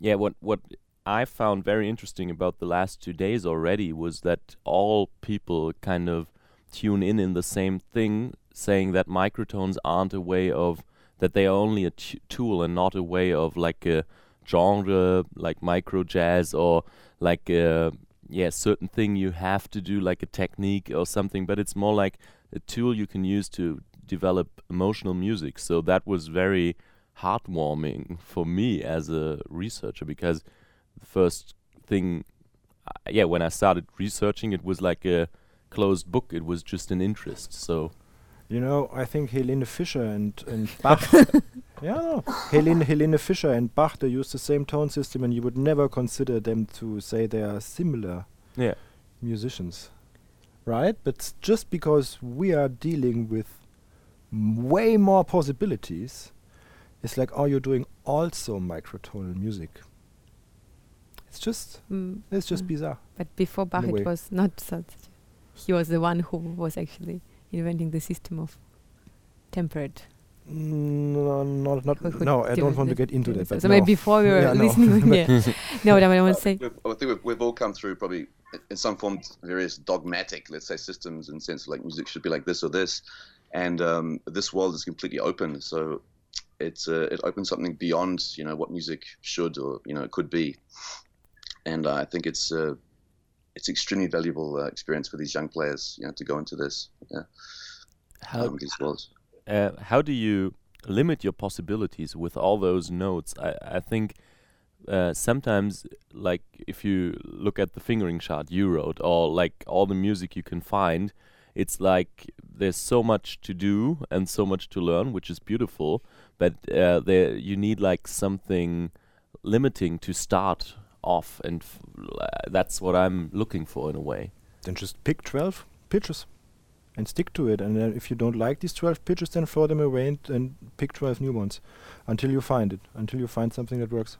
Speaker 1: Yeah, what what I found very interesting about the last two days already was that all people kind of tune in in the same thing, saying that microtones aren't a way of that they are only a t- tool and not a way of like a genre like micro jazz or like a yeah certain thing you have to do like a technique or something but it's more like a tool you can use to develop emotional music. So that was very heartwarming for me as a researcher because the first thing uh, yeah when i started researching it was like a closed book. It was just an interest. So
Speaker 3: You know, I think Helene Fischer and, and Bach. yeah, no. Helene, Helene Fischer and Bach, they use the same tone system, and you would never consider them to say they are similar
Speaker 1: Yeah.
Speaker 3: musicians. Right? But just because we are dealing with m- way more possibilities, it's like, are you doing also microtonal music? It's just,
Speaker 5: Mm,
Speaker 3: it's just
Speaker 5: Mm.
Speaker 3: bizarre.
Speaker 5: but before Bach, it was not such. He was the one who was actually inventing the system of temperate.
Speaker 3: No, not, not,
Speaker 5: Who- who
Speaker 3: no, I
Speaker 5: do
Speaker 3: don't want to get into that. But
Speaker 5: so
Speaker 3: no.
Speaker 5: maybe before we were
Speaker 3: Yeah, no.
Speaker 5: listening, yeah. no, but I want to say,
Speaker 2: I think we've, we've all come through probably in some form various dogmatic, let's say, systems in sense like music should be like this or this, and um, this world is completely open. So it's uh, it opens something beyond you know what music should or you know could be, and uh, I think it's uh, it's extremely valuable uh, experience for these young players, you know, to go into this yeah,
Speaker 1: How
Speaker 2: um, these worlds.
Speaker 1: uh, how do you limit your possibilities with all those notes? I, I think uh, sometimes, like if you look at the fingering chart you wrote, or like all the music you can find, it's like there's so much to do and so much to learn, which is beautiful. But uh, there you need like something limiting to start off, and f- uh, that's what I'm looking for in a way.
Speaker 3: then just pick 12 pitches and stick to it. And then if you don't like these 12 pitches, then throw them away and, and pick 12 new ones until you find it, until you find something that works.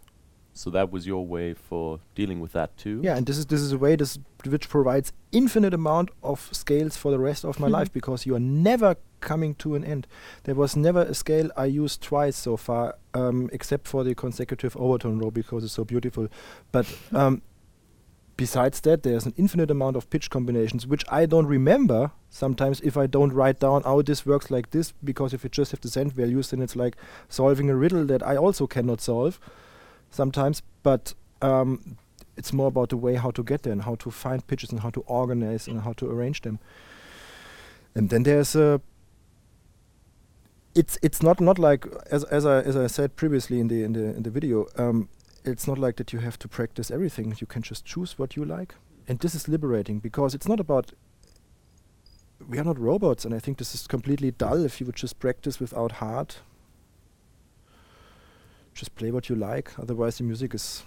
Speaker 1: So that was your way for dealing with that too.
Speaker 3: Yeah, and this is this is a way this which provides infinite amount of scales for the rest of my
Speaker 5: Mhm.
Speaker 3: life because you are never coming to an end. There was never a scale I used twice so far, um, except for the consecutive overtone row because it's so beautiful. But um, besides that, there's an infinite amount of pitch combinations which I don't remember sometimes if I don't write down how this works like this. Because if you just have the cent values, then it's like solving a riddle that I also cannot solve sometimes. But um, it's more about the way how to get there and how to find pitches and how to organize and how to arrange them. And then there's a. It's it's not not like as as I as I said previously in the in the in the video. Um, it's not like that you have to practice everything. You can just choose what you like, and this is liberating because it's not about. We are not robots, and I think this is completely dull if you would just practice without heart. Just play what you like. Otherwise, the music is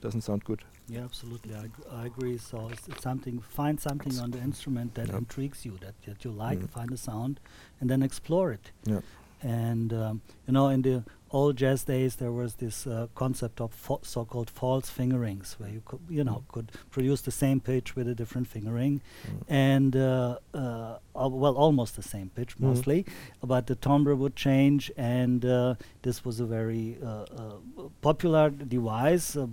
Speaker 3: doesn't sound good.
Speaker 4: Yeah, absolutely. I, I agree. So it's, it's something. Find something on the instrument that
Speaker 3: Yep.
Speaker 4: intrigues you, that, that you like.
Speaker 3: Mm.
Speaker 4: Find a sound, and then explore it.
Speaker 3: Yeah.
Speaker 4: And um, you know, in the old jazz days, there was this uh, concept of fa- so-called false fingerings, where you could, you know, could produce the same pitch with a different fingering,
Speaker 3: Mm.
Speaker 4: and uh, uh, well, almost the same pitch
Speaker 3: Mhm.
Speaker 4: mostly, but the timbre would change, and uh, this was a very uh, uh, popular device uh,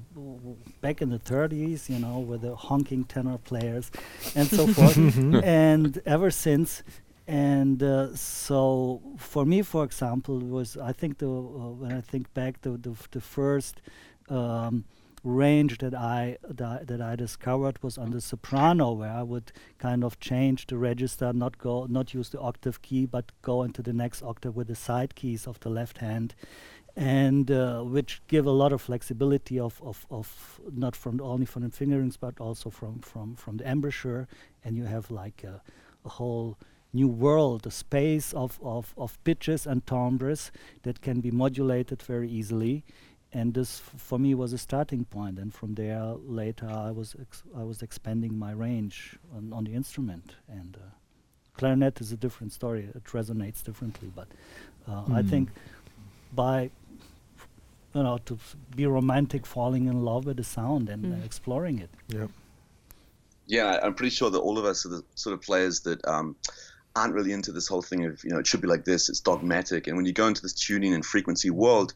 Speaker 4: back in the 30s, you know, with the honking tenor players and so forth, and ever since. And uh, so, for me, for example, was I think the uh, when I think back, the the, the first um, range that I that, that I discovered was on the soprano, where I would kind of change the register, not go, not use the octave key, but go into the next octave with the side keys of the left hand, and uh, which give a lot of flexibility of, of, of not from only from the fingerings, but also from from from the embouchure, and you have like a, a whole new world, a space of, of, of pitches and timbres that can be modulated very easily and this f- for me was a starting point. point and from there later i was ex- i was expanding my range on, on the instrument and uh, clarinet is a different story it resonates differently but uh, i
Speaker 3: Mm.
Speaker 4: think by you know to f- be romantic falling in love with the sound and uh,
Speaker 5: Mm.
Speaker 4: exploring it
Speaker 3: Yeah.
Speaker 2: Yeah, I'm pretty sure that all of us are the sort of players that um, aren't really into this whole thing of you know it should be like this. It's dogmatic, and when you go into this tuning and frequency world,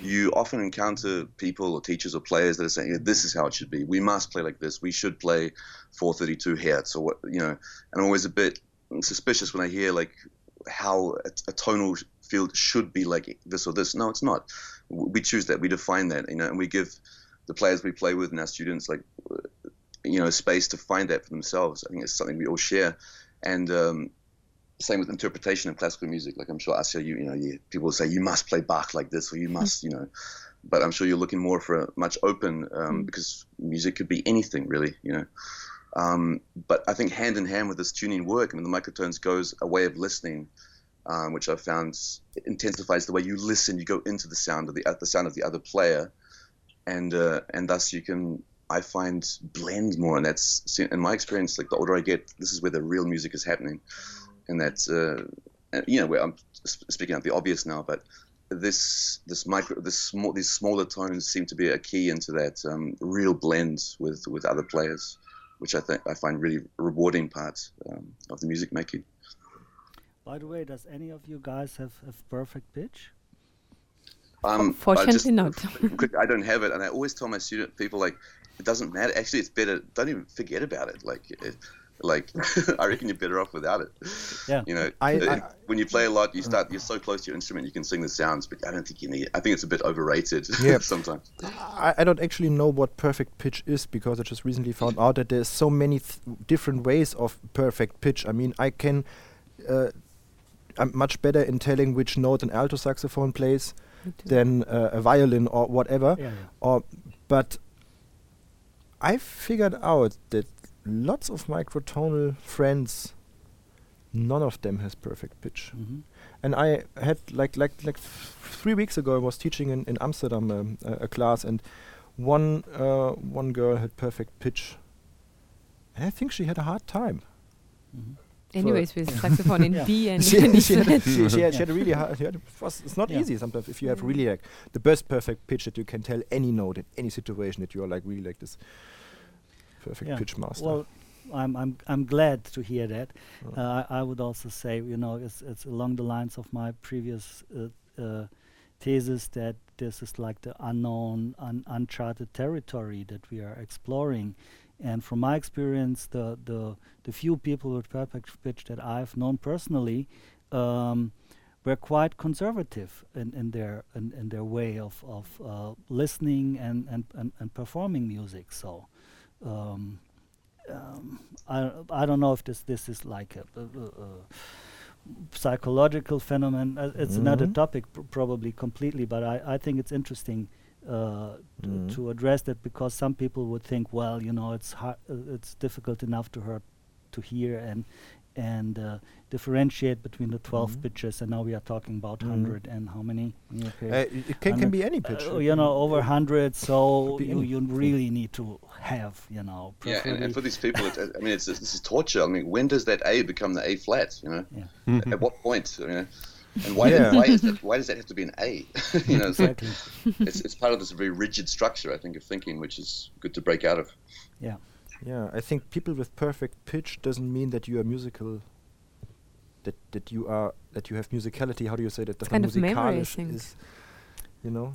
Speaker 2: you often encounter people or teachers or players that are saying this is how it should be. We must play like this. We should play 432 hertz or what you know. And I'm always a bit suspicious when I hear like how a, a tonal field should be like this or this. No, it's not. We choose that. We define that. You know, and we give the players we play with and our students like you know space to find that for themselves. I think it's something we all share, and um, same with interpretation of classical music. Like I'm sure Asya, you you know, you, people say you must play Bach like this, or you must, you know, but I'm sure you're looking more for a much open um,
Speaker 5: Mm.
Speaker 2: because music could be anything really, you know. Um, but I think hand in hand with this tuning work, I mean, the microtones goes a way of listening, um, which I've found intensifies the way you listen. You go into the sound of the uh, the sound of the other player, and uh, and thus you can I find blend more, and that's in my experience. Like the older I get, this is where the real music is happening, and that's uh, you know where I'm speaking out the obvious now, but this this micro this small these smaller tones seem to be a key into that um, real blend with with other players, which I think I find really rewarding part um, of the music making.
Speaker 4: By the way, does any of you guys have, have perfect pitch?
Speaker 2: Um,
Speaker 5: Fortunately, just, not.
Speaker 2: quick, I don't have it, and I always tell my student people like, it doesn't matter. Actually, it's better. Don't even forget about it. Like, it, like I reckon you're better off without it.
Speaker 4: Yeah.
Speaker 2: You know, I, I, when you play a lot, you start. You're so close to your instrument, you can sing the sounds, but I don't think you need. I think it's a bit overrated. Yeah. sometimes.
Speaker 3: I, I don't actually know what perfect pitch is because I just recently found out that there's so many th different ways of perfect pitch. I mean, I can. Uh, I'm much better in telling which note an alto saxophone plays than uh, a violin or whatever.
Speaker 4: Yeah, yeah.
Speaker 3: Or, but I figured out that lots of microtonal friends, none of them has perfect pitch.
Speaker 4: Mm -hmm.
Speaker 3: And I had like like like three weeks ago, I was teaching in, in Amsterdam um, a, a, class, and one uh, one girl had perfect pitch. And I think she had a hard time.
Speaker 4: Mm -hmm.
Speaker 5: Anyways, with saxophone in B and
Speaker 3: she, she, had, she, she, had, she had a really hard. Had it was, it's not yeah. easy sometimes if you have really like the best perfect pitch that you can tell any note in any situation that you are like really like this perfect
Speaker 4: yeah.
Speaker 3: pitch master.
Speaker 4: Well, I'm I'm I'm glad to hear that. Oh. Uh, I, I, would also say, you know, it's it's along the lines of my previous uh, uh, thesis that this is like the unknown, un uncharted territory that we are exploring. And from my experience, the the the few people with perfect pitch that I've known personally. Um, were quite conservative in, in their in, in their way of, of uh, listening and, and, and, and performing music. So um, um, I I don't know if this this is like a, a, a psychological phenomenon. Uh, it's mm -hmm. another topic pr probably completely, but I I think it's interesting uh, mm -hmm. to address that because some people would think, well, you know, it's hard, uh, it's difficult enough to her to hear and and uh, differentiate between the 12 mm-hmm. pitches and now we are talking about mm-hmm. 100 and how many
Speaker 3: okay. uh, it can, can be any pitch
Speaker 4: uh, you know over 100 so you, you really need to have you know
Speaker 2: yeah and, and, for these people it, i mean it's this is torture i mean when does that a become the a flat you know
Speaker 4: yeah.
Speaker 2: Mm-hmm. at what point you know and why, yeah. why, is that, why does that have to be an A? you know,
Speaker 4: exactly.
Speaker 2: it's, it's part of this very rigid structure, I think, of thinking, which is good to break out of.
Speaker 4: Yeah.
Speaker 3: Yeah, I think people with perfect pitch doesn't mean that you are musical. That that you are that you have musicality. How do you say that?
Speaker 5: It's kind of memory, I is,
Speaker 3: you know.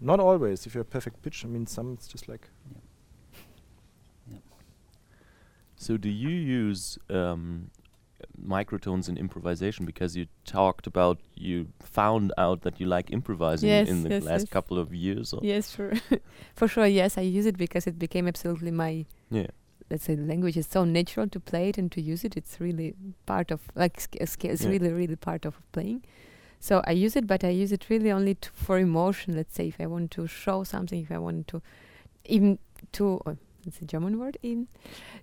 Speaker 3: Not always. If you have perfect pitch, I mean, some it's just like.
Speaker 4: Yeah. yeah.
Speaker 1: So, do you use um, microtones in improvisation because you talked about you found out that you like improvising
Speaker 5: yes,
Speaker 1: in the
Speaker 5: yes,
Speaker 1: last
Speaker 5: yes.
Speaker 1: couple of years. Or
Speaker 5: yes, sure, for sure. Yes, I use it because it became absolutely my.
Speaker 1: Yeah.
Speaker 5: Let's say the language is so natural to play it and to use it. It's really part of like it's yeah. really really part of playing. So I use it, but I use it really only for emotion. Let's say if I want to show something, if I want to, even to. Uh, It's a German word even,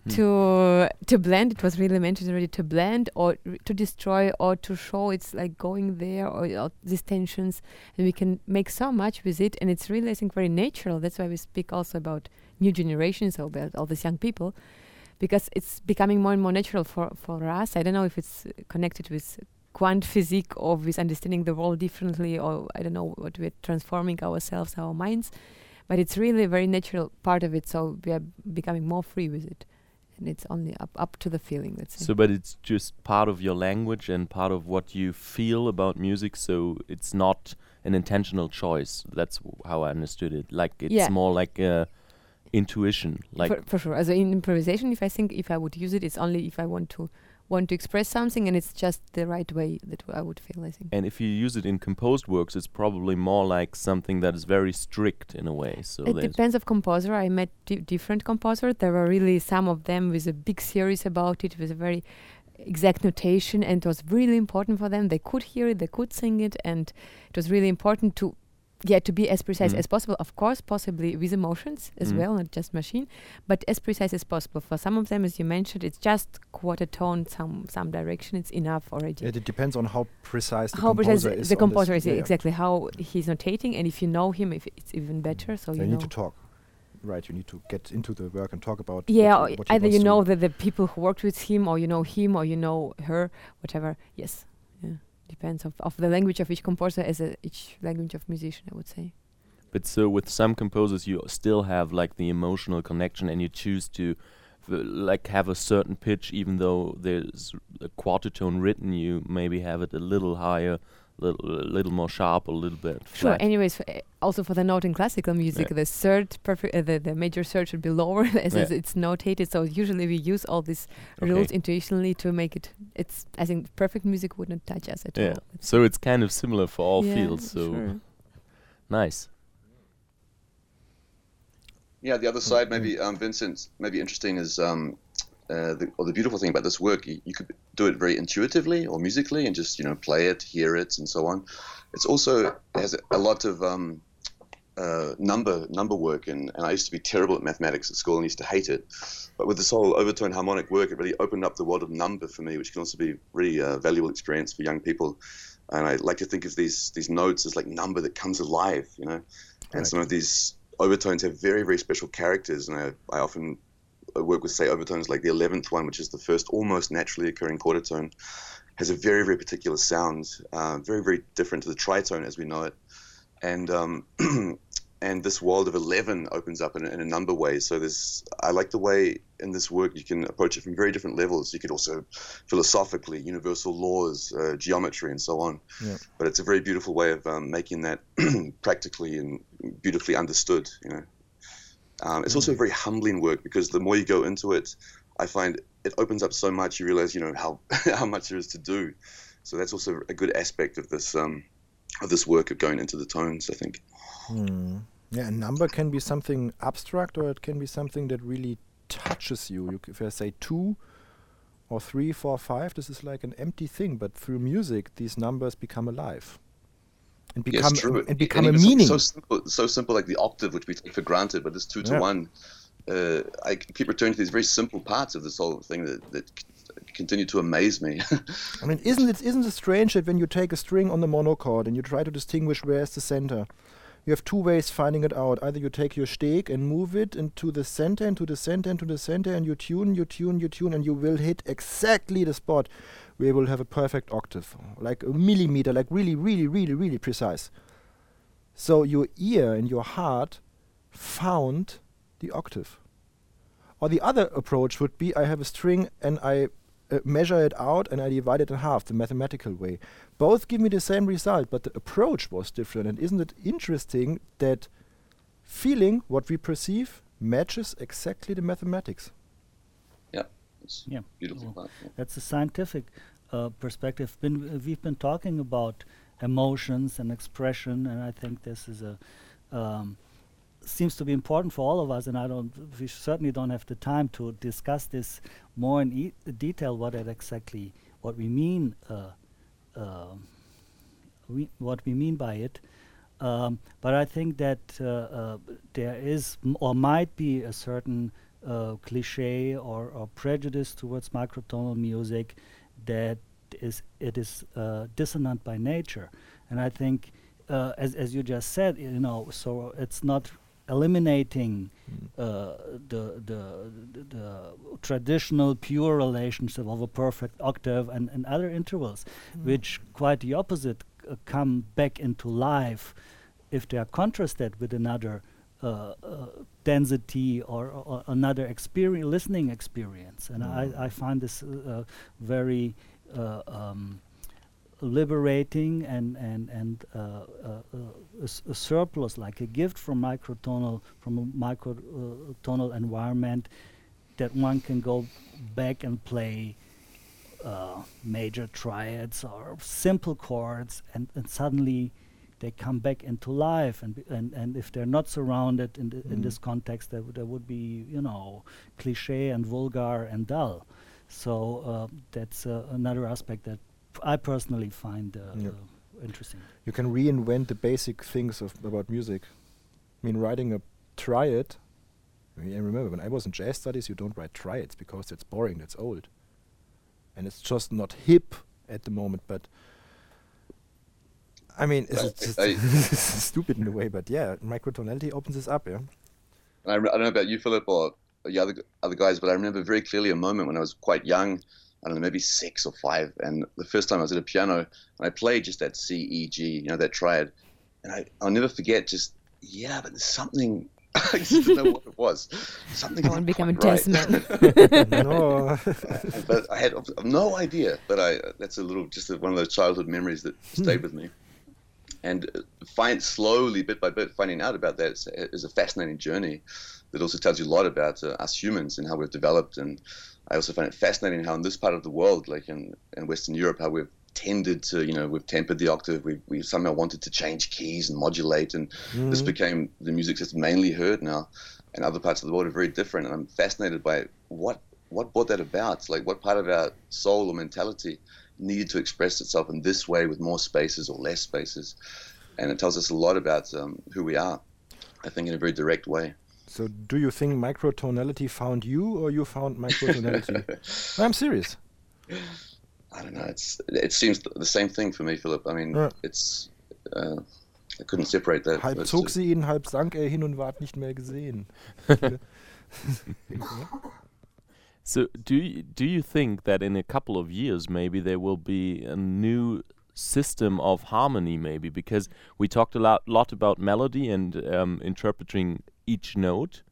Speaker 5: mm. to to blend. It was really mentioned already to blend or to destroy or to show. It's like going there or, or, these tensions, and we can make so much with it. And it's really, I think, very natural. That's why we speak also about new generations, or about all these young people, because it's becoming more and more natural for for us. I don't know if it's connected with quant physics or with understanding the world differently, or I don't know what we're transforming ourselves, our minds but it's really a very natural part of it so we are becoming more free with it. And it's only up up to the feeling that's
Speaker 1: so but it's just part of your language and part of what you feel about music so it's not an intentional choice. That's how i understood it. Like it's
Speaker 5: yeah.
Speaker 1: more like a intuition like
Speaker 5: for, for sure. As in improvisation if i think if i would use it it's only if i want to want to express something and it's just the right way that I would feel, I think.
Speaker 1: And if you use it in composed works, it's probably more like something that is very strict in a way. So
Speaker 5: it depends of composer. I met different composers. There were really some of them with a big series about it, with a very exact notation, and it was really important for them. They could hear it, they could sing it, and it was really important to yeah to be as precise
Speaker 1: Mhm.
Speaker 5: as possible of course possibly with emotions as
Speaker 1: Mhm.
Speaker 5: well not just machine but as precise as possible for some of them as you mentioned it's just quarter tone some some direction it's enough already
Speaker 3: It, it depends on how precise the
Speaker 5: how precise
Speaker 3: composer is.
Speaker 5: the composer is
Speaker 3: yeah, yeah.
Speaker 5: exactly how he's notating and if you know him if it's even better so
Speaker 3: They
Speaker 5: you
Speaker 3: need to talk. Right, you need to get into the work and talk about.
Speaker 5: yeah
Speaker 3: what
Speaker 5: or
Speaker 3: what
Speaker 5: either you know that the people who worked with him or you know him or you know her whatever yes yeah depends of, of the language of each composer as a, each language of musician i would say
Speaker 1: But so with some composers, you still have like the emotional connection, and you choose to v- like have a certain pitch, even though there's a quarter tone written. You maybe have it a little higher, little a little more sharp, a little bit
Speaker 5: Sure. Anyways, f- uh, also for the note in classical music,
Speaker 1: Yeah.
Speaker 5: the third perfect, uh, the, the major third should be lower as,
Speaker 1: Yeah.
Speaker 5: it's notated. So usually we use all these rules
Speaker 1: Okay.
Speaker 5: intuitionally to make it. It's I think perfect music would not touch us at
Speaker 1: Yeah.
Speaker 5: all. It's-
Speaker 1: So it's kind of similar for all
Speaker 5: yeah,
Speaker 1: fields. So
Speaker 5: sure.
Speaker 1: nice.
Speaker 2: Yeah, the other side, maybe um, Vincent, maybe interesting is, um, uh, the, or the beautiful thing about this work, you, you could do it very intuitively or musically, and just you know play it, hear it, and so on. It's also has a lot of um, uh, number number work, and, and I used to be terrible at mathematics at school and used to hate it. But with this whole overtone harmonic work, it really opened up the world of number for me, which can also be really a valuable experience for young people. And I like to think of these these notes as like number that comes alive, you know. And
Speaker 3: Right.
Speaker 2: some of these overtones have very very special characters, and I, I often uh, work with say overtones like the eleventh one, which is the first almost naturally occurring quarter tone, has a very very particular sound, uh, very very different to the tritone as we know it, and um, and this world of eleven opens up in, a- in a number way. So there's I like the way in this work you can approach it from very different levels. You could also philosophically, universal laws, uh, geometry, and so on.
Speaker 3: Yeah.
Speaker 2: But it's a very beautiful way of um, making that practically and beautifully understood. You know, um, it's also a very humbling work because the more you go into it, I find it opens up so much. You realize, you know, how how much there is to do. So that's also a good aspect of this um, of this work of going into the tones. I think.
Speaker 3: Hmm. Yeah, a number can be something abstract or it can be something that really touches you. you if I say two or three, four, five, this is like an empty thing, but through music, these numbers become alive and
Speaker 2: Yes,
Speaker 3: become
Speaker 2: true.
Speaker 3: and,
Speaker 2: And
Speaker 3: become a meaning.
Speaker 2: So simple, so simple, like the octave, which we take for granted, but this two to
Speaker 3: Yeah.
Speaker 2: one. Uh, I keep returning to these very simple parts of this whole thing that, that continue to amaze me.
Speaker 3: I mean, isn't it isn't it strange that when you take a string on the monochord and you try to distinguish where is the center, you have two ways finding it out. Either you take your stake and move it into the center, into the center, into the center, and you tune, you tune, you tune, and you will hit exactly the spot where you will have a perfect octave, like a millimeter, like really, really, really, really precise. So your ear and your heart found the octave. Or the other approach would be I have a string and I uh, measure it out and I divide it in half, the mathematical way. Both give me the same result, but the approach was different. And isn't it interesting that feeling, what we perceive, matches exactly the mathematics?
Speaker 2: It's
Speaker 4: Yeah.
Speaker 2: beautiful.
Speaker 4: Well. That's a scientific uh, perspective. Been, uh, we've been talking about emotions and expression, and I think this is a um, seems to be important for all of us. And I don't, we certainly don't have the time to discuss this more in e- detail. What it exactly, what we mean, uh, um we, what we mean by it. Um, but I think that uh, uh, there is or might be a certain uh, cliche or, or prejudice towards microtonal music that is it is uh, dissonant by nature, and I think uh, as as you just said, you know, so it's not eliminating uh, the, the the the traditional pure relationship of a perfect octave and, and other intervals, which quite the opposite uh, come back into life if they are contrasted with another uh, uh, density or, or another experience, listening experience. And I, I find this uh, uh, very uh, um, liberating and and and uh, uh, a, s- a surplus, like a gift from microtonal from a microtonal environment, that one can go back and play uh, major triads or simple chords, and, and suddenly they come back into life. And, and and if they're not surrounded in the, in
Speaker 3: Mm.
Speaker 4: this context, there, w- there would be you know cliche and vulgar and dull. So uh, that's uh, another aspect that I personally find uh,
Speaker 3: Yep.
Speaker 4: interesting.
Speaker 3: You can reinvent the basic things of about music. I mean, writing a triad. I remember when I was in jazz studies, you don't write triads because that's boring, that's old, and it's just not hip at the moment. But I mean, it's, it's just stupid in a way, but yeah, microtonality opens this up. Yeah.
Speaker 2: And I, I don't know about you, Phillip, or the other other guys, but I remember very clearly a moment when I was quite young. I don't know, maybe six or five, and the first time I was at a piano and I played just that C, E, G, you know, that triad, and I I'll never forget. Just yeah, but there's something. I just didn't know what it was. Something.
Speaker 5: I want to become a
Speaker 2: quite right.
Speaker 3: no.
Speaker 2: but I had no idea. But I that's a little just one of those childhood memories that stayed with me. And find slowly, bit by bit, finding out about that is, is a fascinating journey that also tells you a lot about uh, us humans and how we've developed. And I also find it fascinating how in this part of the world, like in, in Western Europe, how we've tended to, you know, we've tempered the octave. We we somehow wanted to change keys and modulate, and this
Speaker 3: Mhm.
Speaker 2: became the music that's mainly heard now. And other parts of the world are very different. And I'm fascinated by what what brought that about. Like what part of our soul or mentality needed to express itself in this way with more spaces or less spaces. And it tells us a lot about um, who we are. I think in a very direct way.
Speaker 3: So, do you think microtonality found you, or you found microtonality? I'm serious.
Speaker 2: I don't know. It's it seems the same thing for me, Phillip. I mean,
Speaker 3: Yeah.
Speaker 2: it's uh, I couldn't separate that.
Speaker 3: Halb zog sie ihn, halb sank er hin und ward nicht mehr gesehen.
Speaker 1: So do you, do you think that in a couple of years maybe there will be a new system of harmony maybe? Because we talked a lot lot about melody and um, interpreting each note.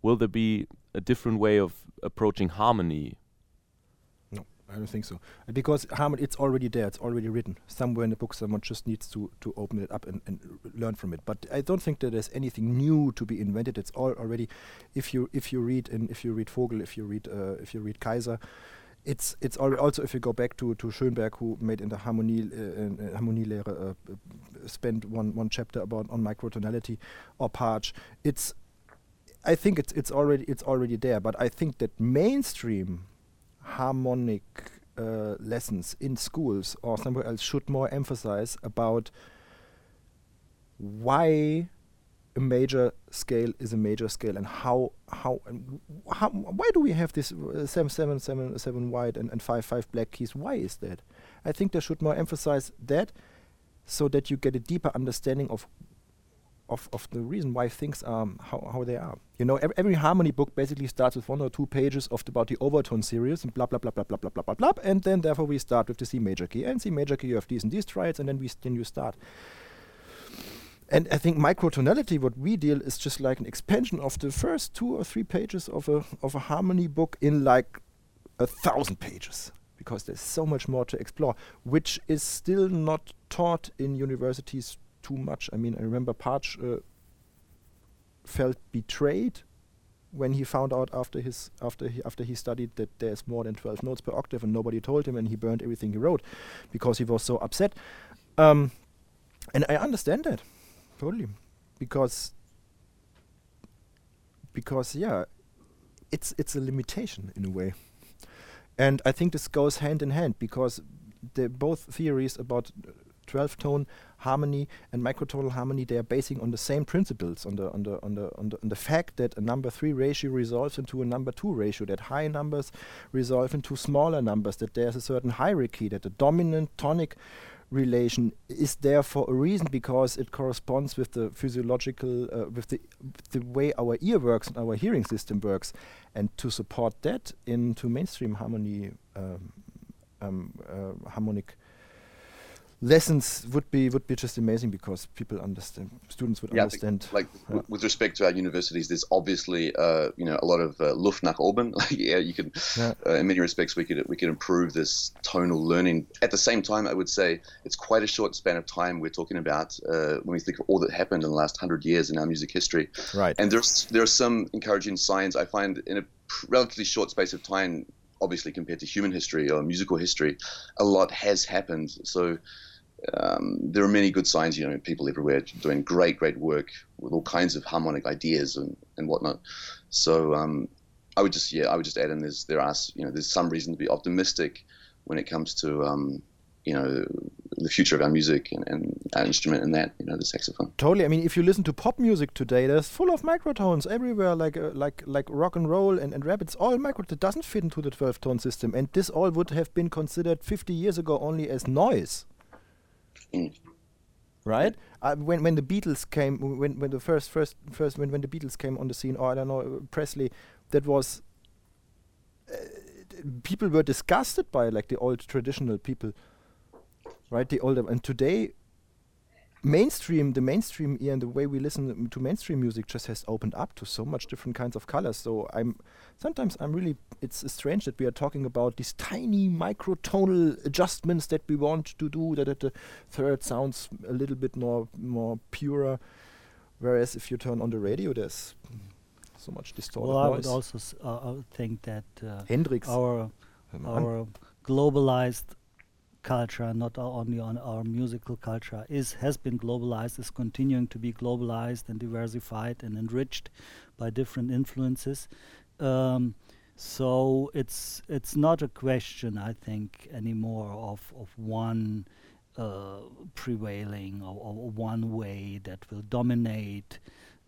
Speaker 1: Will there be a different way of approaching harmony
Speaker 3: I don't think so. Because harmony, it's already there. It's already written somewhere in the book. Someone just needs to to open it up and, and learn from it. But I don't think that there's anything new to be invented. It's all already. If you if you read and if you read Vogel, if you read uh, if you read Kayser, it's it's al- also if you go back to to Schönberg, who made in the Harmonie uh, Harmonielehre uh, spent one one chapter about on microtonality, or Partch. It's I think it's it's already it's already there. But I think that mainstream harmonic uh, lessons in schools. Or somewhere else should more emphasize about why a major scale is a major scale and how how and how why do we have this uh, seven seven seven seven white and, and five five black keys? Why is that? I think they should more emphasize that so that you get a deeper understanding of of, of the reason why things are um, how, how they are. You know, every, every harmony book basically starts with one or two pages of the, about the overtone series and blah blah blah blah blah blah blah blah blah, and then therefore we start with the C major key and C major key. You have these and these triads, and then we then you start. And I think microtonality, what we deal, is just like an expansion of the first two or three pages of a of a harmony book in like a thousand pages because there's so much more to explore, which is still not taught in universities too much. I mean, I remember Partch uh, felt betrayed when he found out after his after he after he studied that there's more than 12 notes per octave and nobody told him and he burned everything he wrote because he was so upset. Um, and I understand that totally because because yeah, it's it's a limitation in a way. And I think this goes hand in hand because the both theories about 12 tone harmony and microtonal harmony they are basing on the same principles on the on the on the on the, on the fact that a number 3 ratio resolves into a number 2 ratio that high numbers resolve into smaller numbers that there's a certain hierarchy that the dominant tonic relation is there for a reason because it corresponds with the physiological uh, with the the way our ear works and our hearing system works. And to support that into mainstream harmony um, um, uh, harmonic lessons would be would be just amazing because people understand students would
Speaker 2: Yeah,
Speaker 3: understand
Speaker 2: like
Speaker 3: Yeah.
Speaker 2: w- with respect to our universities, there's obviously uh, you know a lot of uh, Luft nach oben. Like yeah, you can
Speaker 3: Yeah.
Speaker 2: uh, in many respects we could we could improve this tonal learning. At the same time, I would say it's quite a short span of time we're talking about uh, when we think of all that happened in the last hundred years in our music history.
Speaker 3: right
Speaker 2: And there's there are some encouraging signs I find in a relatively short space of time. Obviously, compared to human history or musical history, a lot has happened. So um, there are many good signs. You know, people everywhere doing great, great work with all kinds of harmonic ideas and, and whatnot. So um, I would just yeah, I would just add in there's there are you know there's some reason to be optimistic when it comes to um, you know the future of our music and, and our instrument and that you know the saxophone.
Speaker 3: Totally. I mean, if you listen to pop music today, there's full of microtones everywhere, like uh, like like rock and roll and, and rap. It's all micro. It doesn't fit into the 12 tone system, and this all would have been considered 50 years ago only as noise. Right? Uh, when when the Beatles came, when when the first first first when when the Beatles came on the scene, or I don't know Presley, that was. Uh, people were disgusted by like the old traditional people right the older and today mainstream the mainstream ear and the way we listen to mainstream music just has opened up to so much different kinds of colors so i'm sometimes i'm really it's uh, strange that we are talking about these tiny microtonal adjustments that we want to do that, the third sounds a little bit more more purer whereas if you turn on the radio there's so much distorted
Speaker 4: well, I
Speaker 3: noise.
Speaker 4: would also s- uh, I would think that uh,
Speaker 3: Hendrix
Speaker 4: our
Speaker 3: hör mal an.
Speaker 4: our globalized culture, not only on our musical culture, is has been globalized, is continuing to be globalized and diversified and enriched by different influences. Um, so it's it's not a question, I think, anymore of of one uh, prevailing or, or one way that will dominate.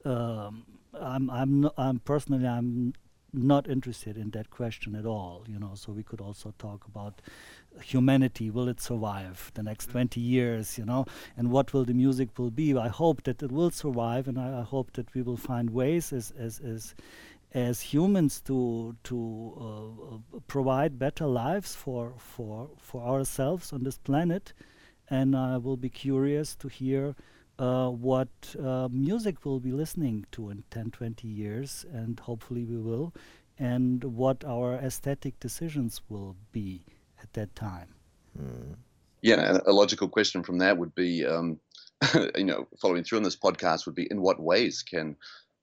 Speaker 4: Um, I'm I'm no, I'm personally I'm not interested in that question at all. You know, so we could also talk about humanity. Will it survive the next 20 years? You know, and what will the music will be? I hope that it will survive, and I, I hope that we will find ways as as as as humans to to uh, uh, provide better lives for for for ourselves on this planet. And I will be curious to hear uh, what uh, music we'll be listening to in 10, 20 years, and hopefully we will, and what our aesthetic decisions will be at that time.
Speaker 3: Hmm.
Speaker 2: Yeah, and a logical question from that would be, um, you know, following through on this podcast would be, in what ways can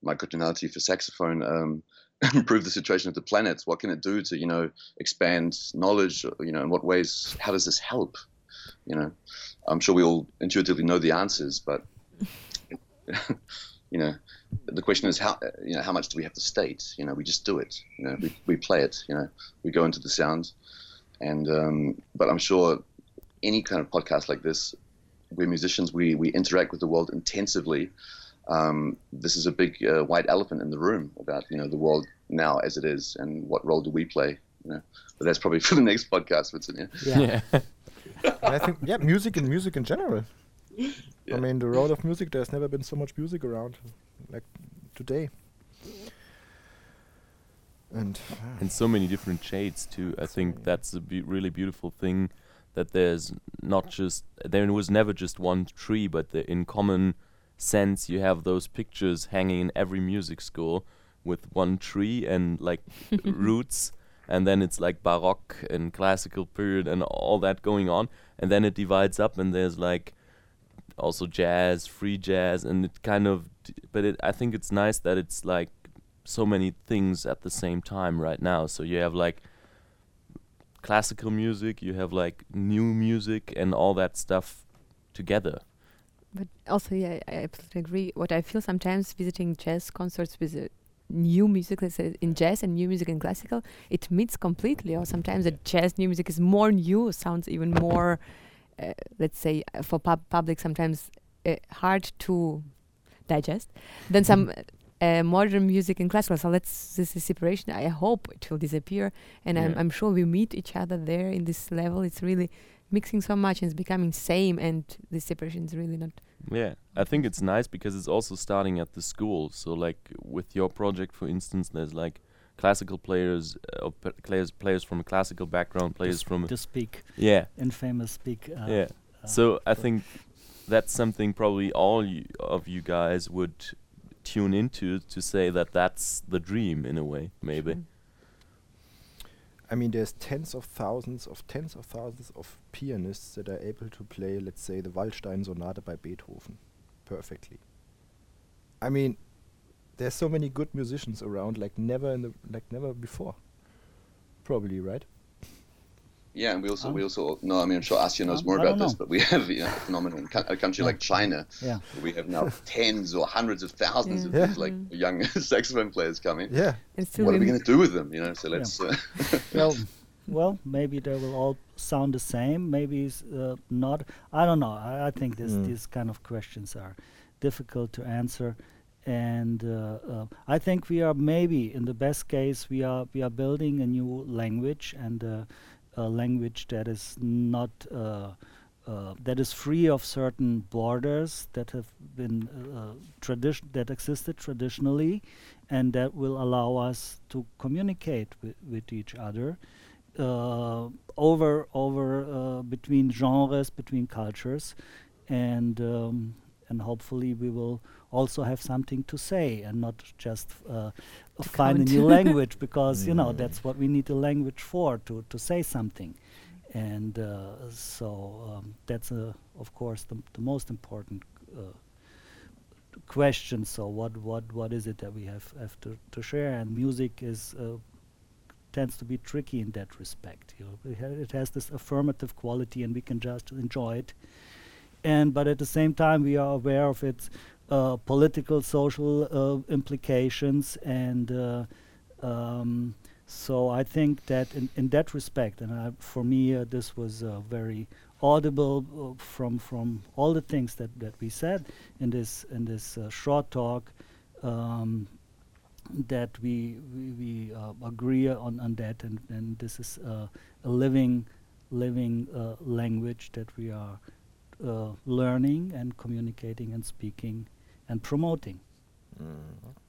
Speaker 2: microtonality for saxophone um, improve the situation of the planet? What can it do to, you know, expand knowledge? You know, in what ways? How does this help? You know, I'm sure we all intuitively know the answers, but you know, the question is how, you know, how much do we have to state? You know, we just do it. You know, we we play it. You know, we go into the sound, and um, but I'm sure any kind of podcast like this, we're musicians, we we interact with the world intensively. Um, this is a big uh, white elephant in the room about you know the world now as it is and what role do we play. You know, but that's probably for the next podcast, Vincent. Yeah.
Speaker 1: Yeah.
Speaker 3: I think yeah, music and music in general.
Speaker 2: Yeah.
Speaker 3: I mean, the role of music. There's never been so much music around like today. And ah.
Speaker 1: in so many different shades too. I think that's a be- really beautiful thing that there's not just there was never just one tree, but the, in common sense you have those pictures hanging in every music school with one tree and like roots, and then it's like baroque and classical period and all that going on, and then it divides up and there's like also jazz, free jazz, and it kind of. d- But it, I think it's nice that it's like so many things at the same time right now. So you have like classical music, you have like new music, and all that stuff together.
Speaker 5: But also, yeah, I absolutely agree. What I feel sometimes visiting jazz concerts with uh, new music, let's say in jazz and new music in classical, it meets completely. Or sometimes the jazz new music is more new, sounds even more, uh, let's say, uh, for pub- public sometimes uh, hard to digest than some uh, modern music and classical. So let's this is separation. I hope it will disappear, and I'm I'm sure we meet each other there in this level. It's really mixing so much and it's becoming same, and this separation is really not.
Speaker 1: Yeah, I think it's nice because it's also starting at the school. So like with your project, for instance, there's like classical players, uh, or p- players players from a classical background, players
Speaker 4: to,
Speaker 1: from
Speaker 4: to speak,
Speaker 1: yeah,
Speaker 4: infamous speak. Uh,
Speaker 1: yeah.
Speaker 4: uh,
Speaker 1: So I think that's something probably all you, of you guys would tune into to say that that's the dream in a way, maybe.
Speaker 5: Sure.
Speaker 3: I mean, there's tens of thousands of tens of thousands of pianists that are able to play, let's say, the Waldstein Sonata by Beethoven perfectly. I mean, there's so many good musicians around, like never in the like never before. Probably right.
Speaker 2: Yeah, and we also we
Speaker 4: Um,
Speaker 2: also no, I mean I'm sure Asya knows
Speaker 4: um,
Speaker 2: more about this,
Speaker 4: know.
Speaker 2: but we have you know, a phenomenon co- a country
Speaker 4: Yeah.
Speaker 2: like China.
Speaker 4: Yeah.
Speaker 2: where We have now tens or hundreds of thousands
Speaker 5: Yeah.
Speaker 2: of
Speaker 3: Yeah.
Speaker 2: these like young saxophone players coming.
Speaker 3: Yeah.
Speaker 5: And still
Speaker 2: What are we going to do with them? You know, so let's. Uh,
Speaker 4: Well, well, maybe they will all sound the same. Maybe uh, not. I don't know. I, I think this
Speaker 3: Mm.
Speaker 4: these kind of questions are difficult to answer, and uh, uh, I think we are maybe in the best case we are we are building a new language and uh, a language that is not. Uh, uh, that is free of certain borders that have been uh, tradition that existed traditionally, and that will allow us to communicate wi- with each other over over between genres, between cultures, and um, and hopefully we will also have something to say and not just uh,
Speaker 5: To
Speaker 4: find a new language because you know
Speaker 3: Mm.
Speaker 4: that's what we need a language for to to say something, and uh, so um, that's uh, of course the the most important. Uh, question. So what what what is it that we have have to, to share? And music is uh, tends to be tricky in that respect. You know it, ha- it has this affirmative quality and we can just enjoy it. And but at the same time we are aware of its uh, political social uh, implications and uh, um, so I think that in, in that respect and I, for me uh, this was very audible from from all the things that, that we said in this in this short talk um, that we we, we uh, agree on, on that and, and this is uh, a living living uh, language that we are learning and communicating and speaking and promoting.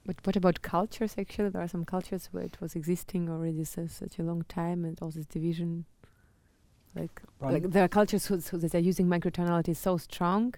Speaker 5: But what about cultures? Actually, there are some cultures where it was existing already so such a long time, and all this division. Like,
Speaker 4: Pardon?
Speaker 5: like there are cultures who, who that are using microtonality so strong,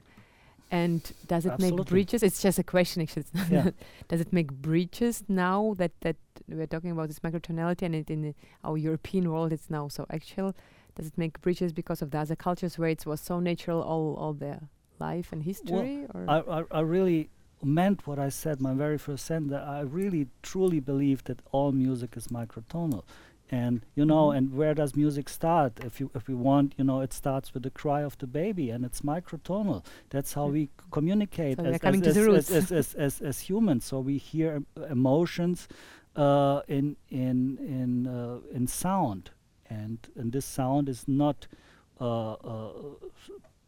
Speaker 5: and does it make
Speaker 4: Absolutely.
Speaker 5: breaches? It's just a question, actually.
Speaker 4: Yeah.
Speaker 5: does it make breaches now that that we're talking about this microtonality, and it in our European world it's now so actual? Does it make breaches because of the other cultures where it was so natural all all their life and history? or
Speaker 4: I, I, I really meant what I said my very first sentence. that I really truly believe that all music is microtonal. And you know,
Speaker 5: Mhm.
Speaker 4: and where does music start? If you if we want, you know, it starts with the cry of the baby, and it's microtonal. That's how
Speaker 5: Mm.
Speaker 4: we communicate
Speaker 5: So
Speaker 4: as, as, as, as, as, as, as, as humans. So we hear em- emotions uh, in in in uh, in sound, and and this sound is not uh, uh,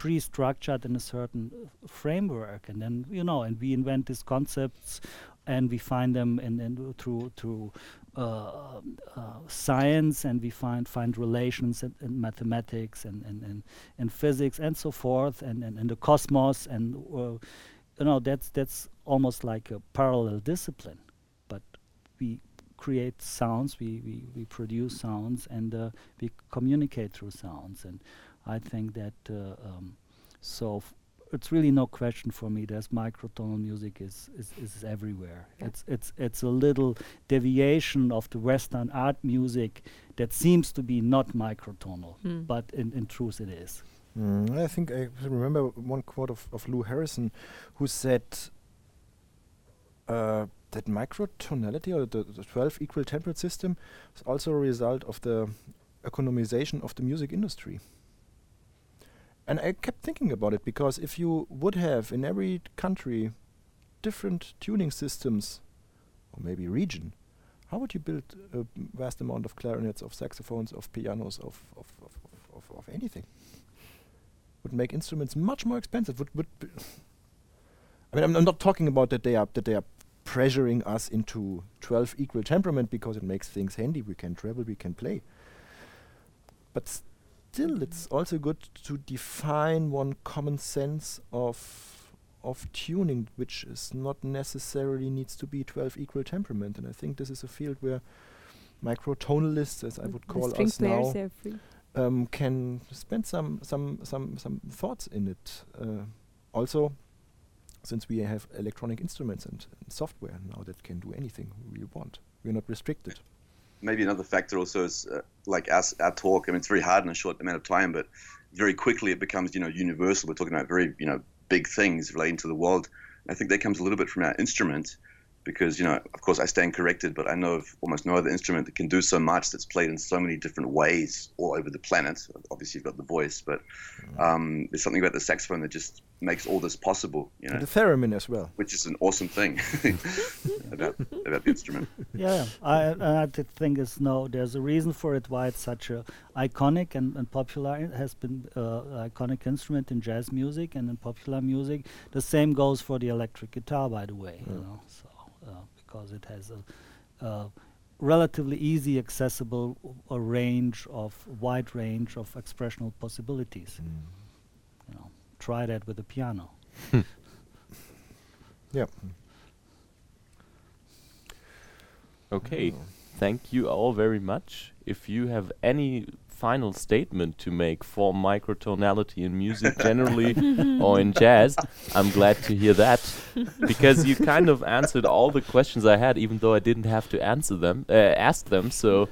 Speaker 4: pre-structured in a certain uh, framework. And then you know and we invent these concepts and we find them in, in through through uh, uh, science and we find find relations in, in mathematics and, and, and, and physics and so forth and, and, and the cosmos and uh, you know that's that's almost like a parallel discipline. But we create sounds we, we, we produce sounds and uh, we communicate through sounds. And I think that uh, um, so f- it's really no question for me. There's microtonal music is is, is everywhere.
Speaker 5: Yeah.
Speaker 4: It's it's it's a little deviation of the Western art music that seems to be not microtonal,
Speaker 5: Hmm.
Speaker 4: but in, in truth it is.
Speaker 3: Mm, I think I remember one quote of, of Lou Harrison who said uh, that microtonality or the, the 12 equal temperate system is also a result of the economization of the music industry. And I kept thinking about it because if you would have in every country different tuning systems, or maybe region, how would you build a vast amount of clarinets, of saxophones, of pianos, of, of, of, of, of, anything? would make instruments much more expensive. Would, would I mean, I'm, I'm not talking about that they are that they are pressuring us into 12 equal temperament because it makes things handy. We can travel, we can play. But still, it's also good to define one common sense of of tuning, which is not necessarily needs to be 12 equal temperament. And I think this is a field where microtonalists, as I would call us now, um, can spend some some some some thoughts in it. Uh, also, since we have electronic instruments and, and software now that can do anything we want, we're not restricted.
Speaker 2: maybe another factor also is uh, like us, our talk. I mean, it's very hard in a short amount of time, but very quickly it becomes, you know, universal. We're talking about very, you know, big things relating to the world. I think that comes a little bit from our instrument. Because you know, of course, I stand corrected, but I know of almost no other instrument that can do so much that's played in so many different ways all over the planet. Obviously, you've got the voice, but um, there's something about the saxophone that just makes all this possible. You know,
Speaker 3: The theremin as well.
Speaker 2: which is an awesome thing about about the instrument.
Speaker 4: Yeah, I, I th- think it's no. There's a reason for it why it's such a iconic and, and popular. It has been uh, iconic instrument in jazz music and in popular music. The same goes for the electric guitar, by the way. You know, so Uh, because it has a, a relatively easy, accessible w- a range of wide range of expressional possibilities. Mm. You know, try that with the piano. Hmm.
Speaker 3: Yep.
Speaker 1: Okay, oh. thank you all very much. If you have any final statement to make for microtonality in music generally or in jazz, I'm glad to hear that because you kind of answered all the questions I had, even though I didn't have to answer them, uh, ask them. So,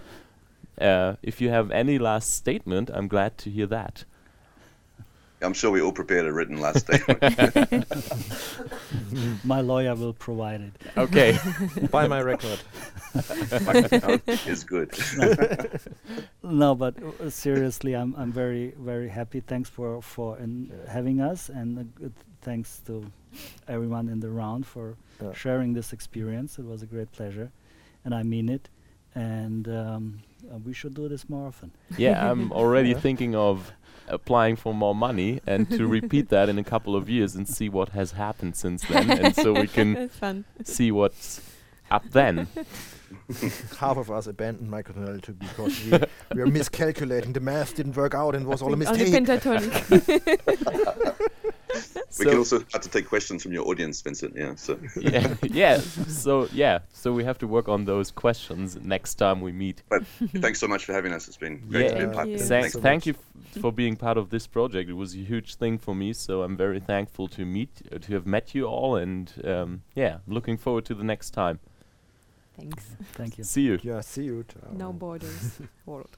Speaker 1: uh, if you have any last statement, I'm glad to hear that.
Speaker 2: I'm sure we all prepared a written last statement.
Speaker 4: My lawyer will provide it.
Speaker 1: Okay.
Speaker 3: Buy my record.
Speaker 2: is good.
Speaker 4: No, but uh, seriously, I'm I'm very very happy. Thanks for for in, having us, and uh, good thanks to everyone in the round for
Speaker 3: Yeah.
Speaker 4: sharing this experience. It was a great pleasure, and I mean it. And um, uh, we should do this more often.
Speaker 1: yeah, I'm already thinking of applying for more money and to repeat that in a couple of years and see what has happened since then, and so we can
Speaker 5: fun.
Speaker 1: see what's up then.
Speaker 3: Half of us abandoned microtonality because we, we were miscalculating. The math didn't work out and was all a
Speaker 5: On the
Speaker 3: mistake.
Speaker 5: Pentatonic.
Speaker 2: We can also have to take questions from your audience, Vincent. Yeah. So
Speaker 1: yeah, yeah. So yeah, so we have to work on those questions next time we meet.
Speaker 2: But thanks so much for having us. It's been great to be a part.
Speaker 5: Thank you.
Speaker 1: Thank,
Speaker 2: Thanks.
Speaker 3: so
Speaker 1: thank you f- for being part of this project. It was a huge thing for me, so I'm very thankful to meet, uh, to have met you all, and um, yeah, looking forward to the next time.
Speaker 5: Thanks.
Speaker 4: Thank you.
Speaker 1: See you.
Speaker 3: Yeah, see you. Ciao.
Speaker 5: No borders world.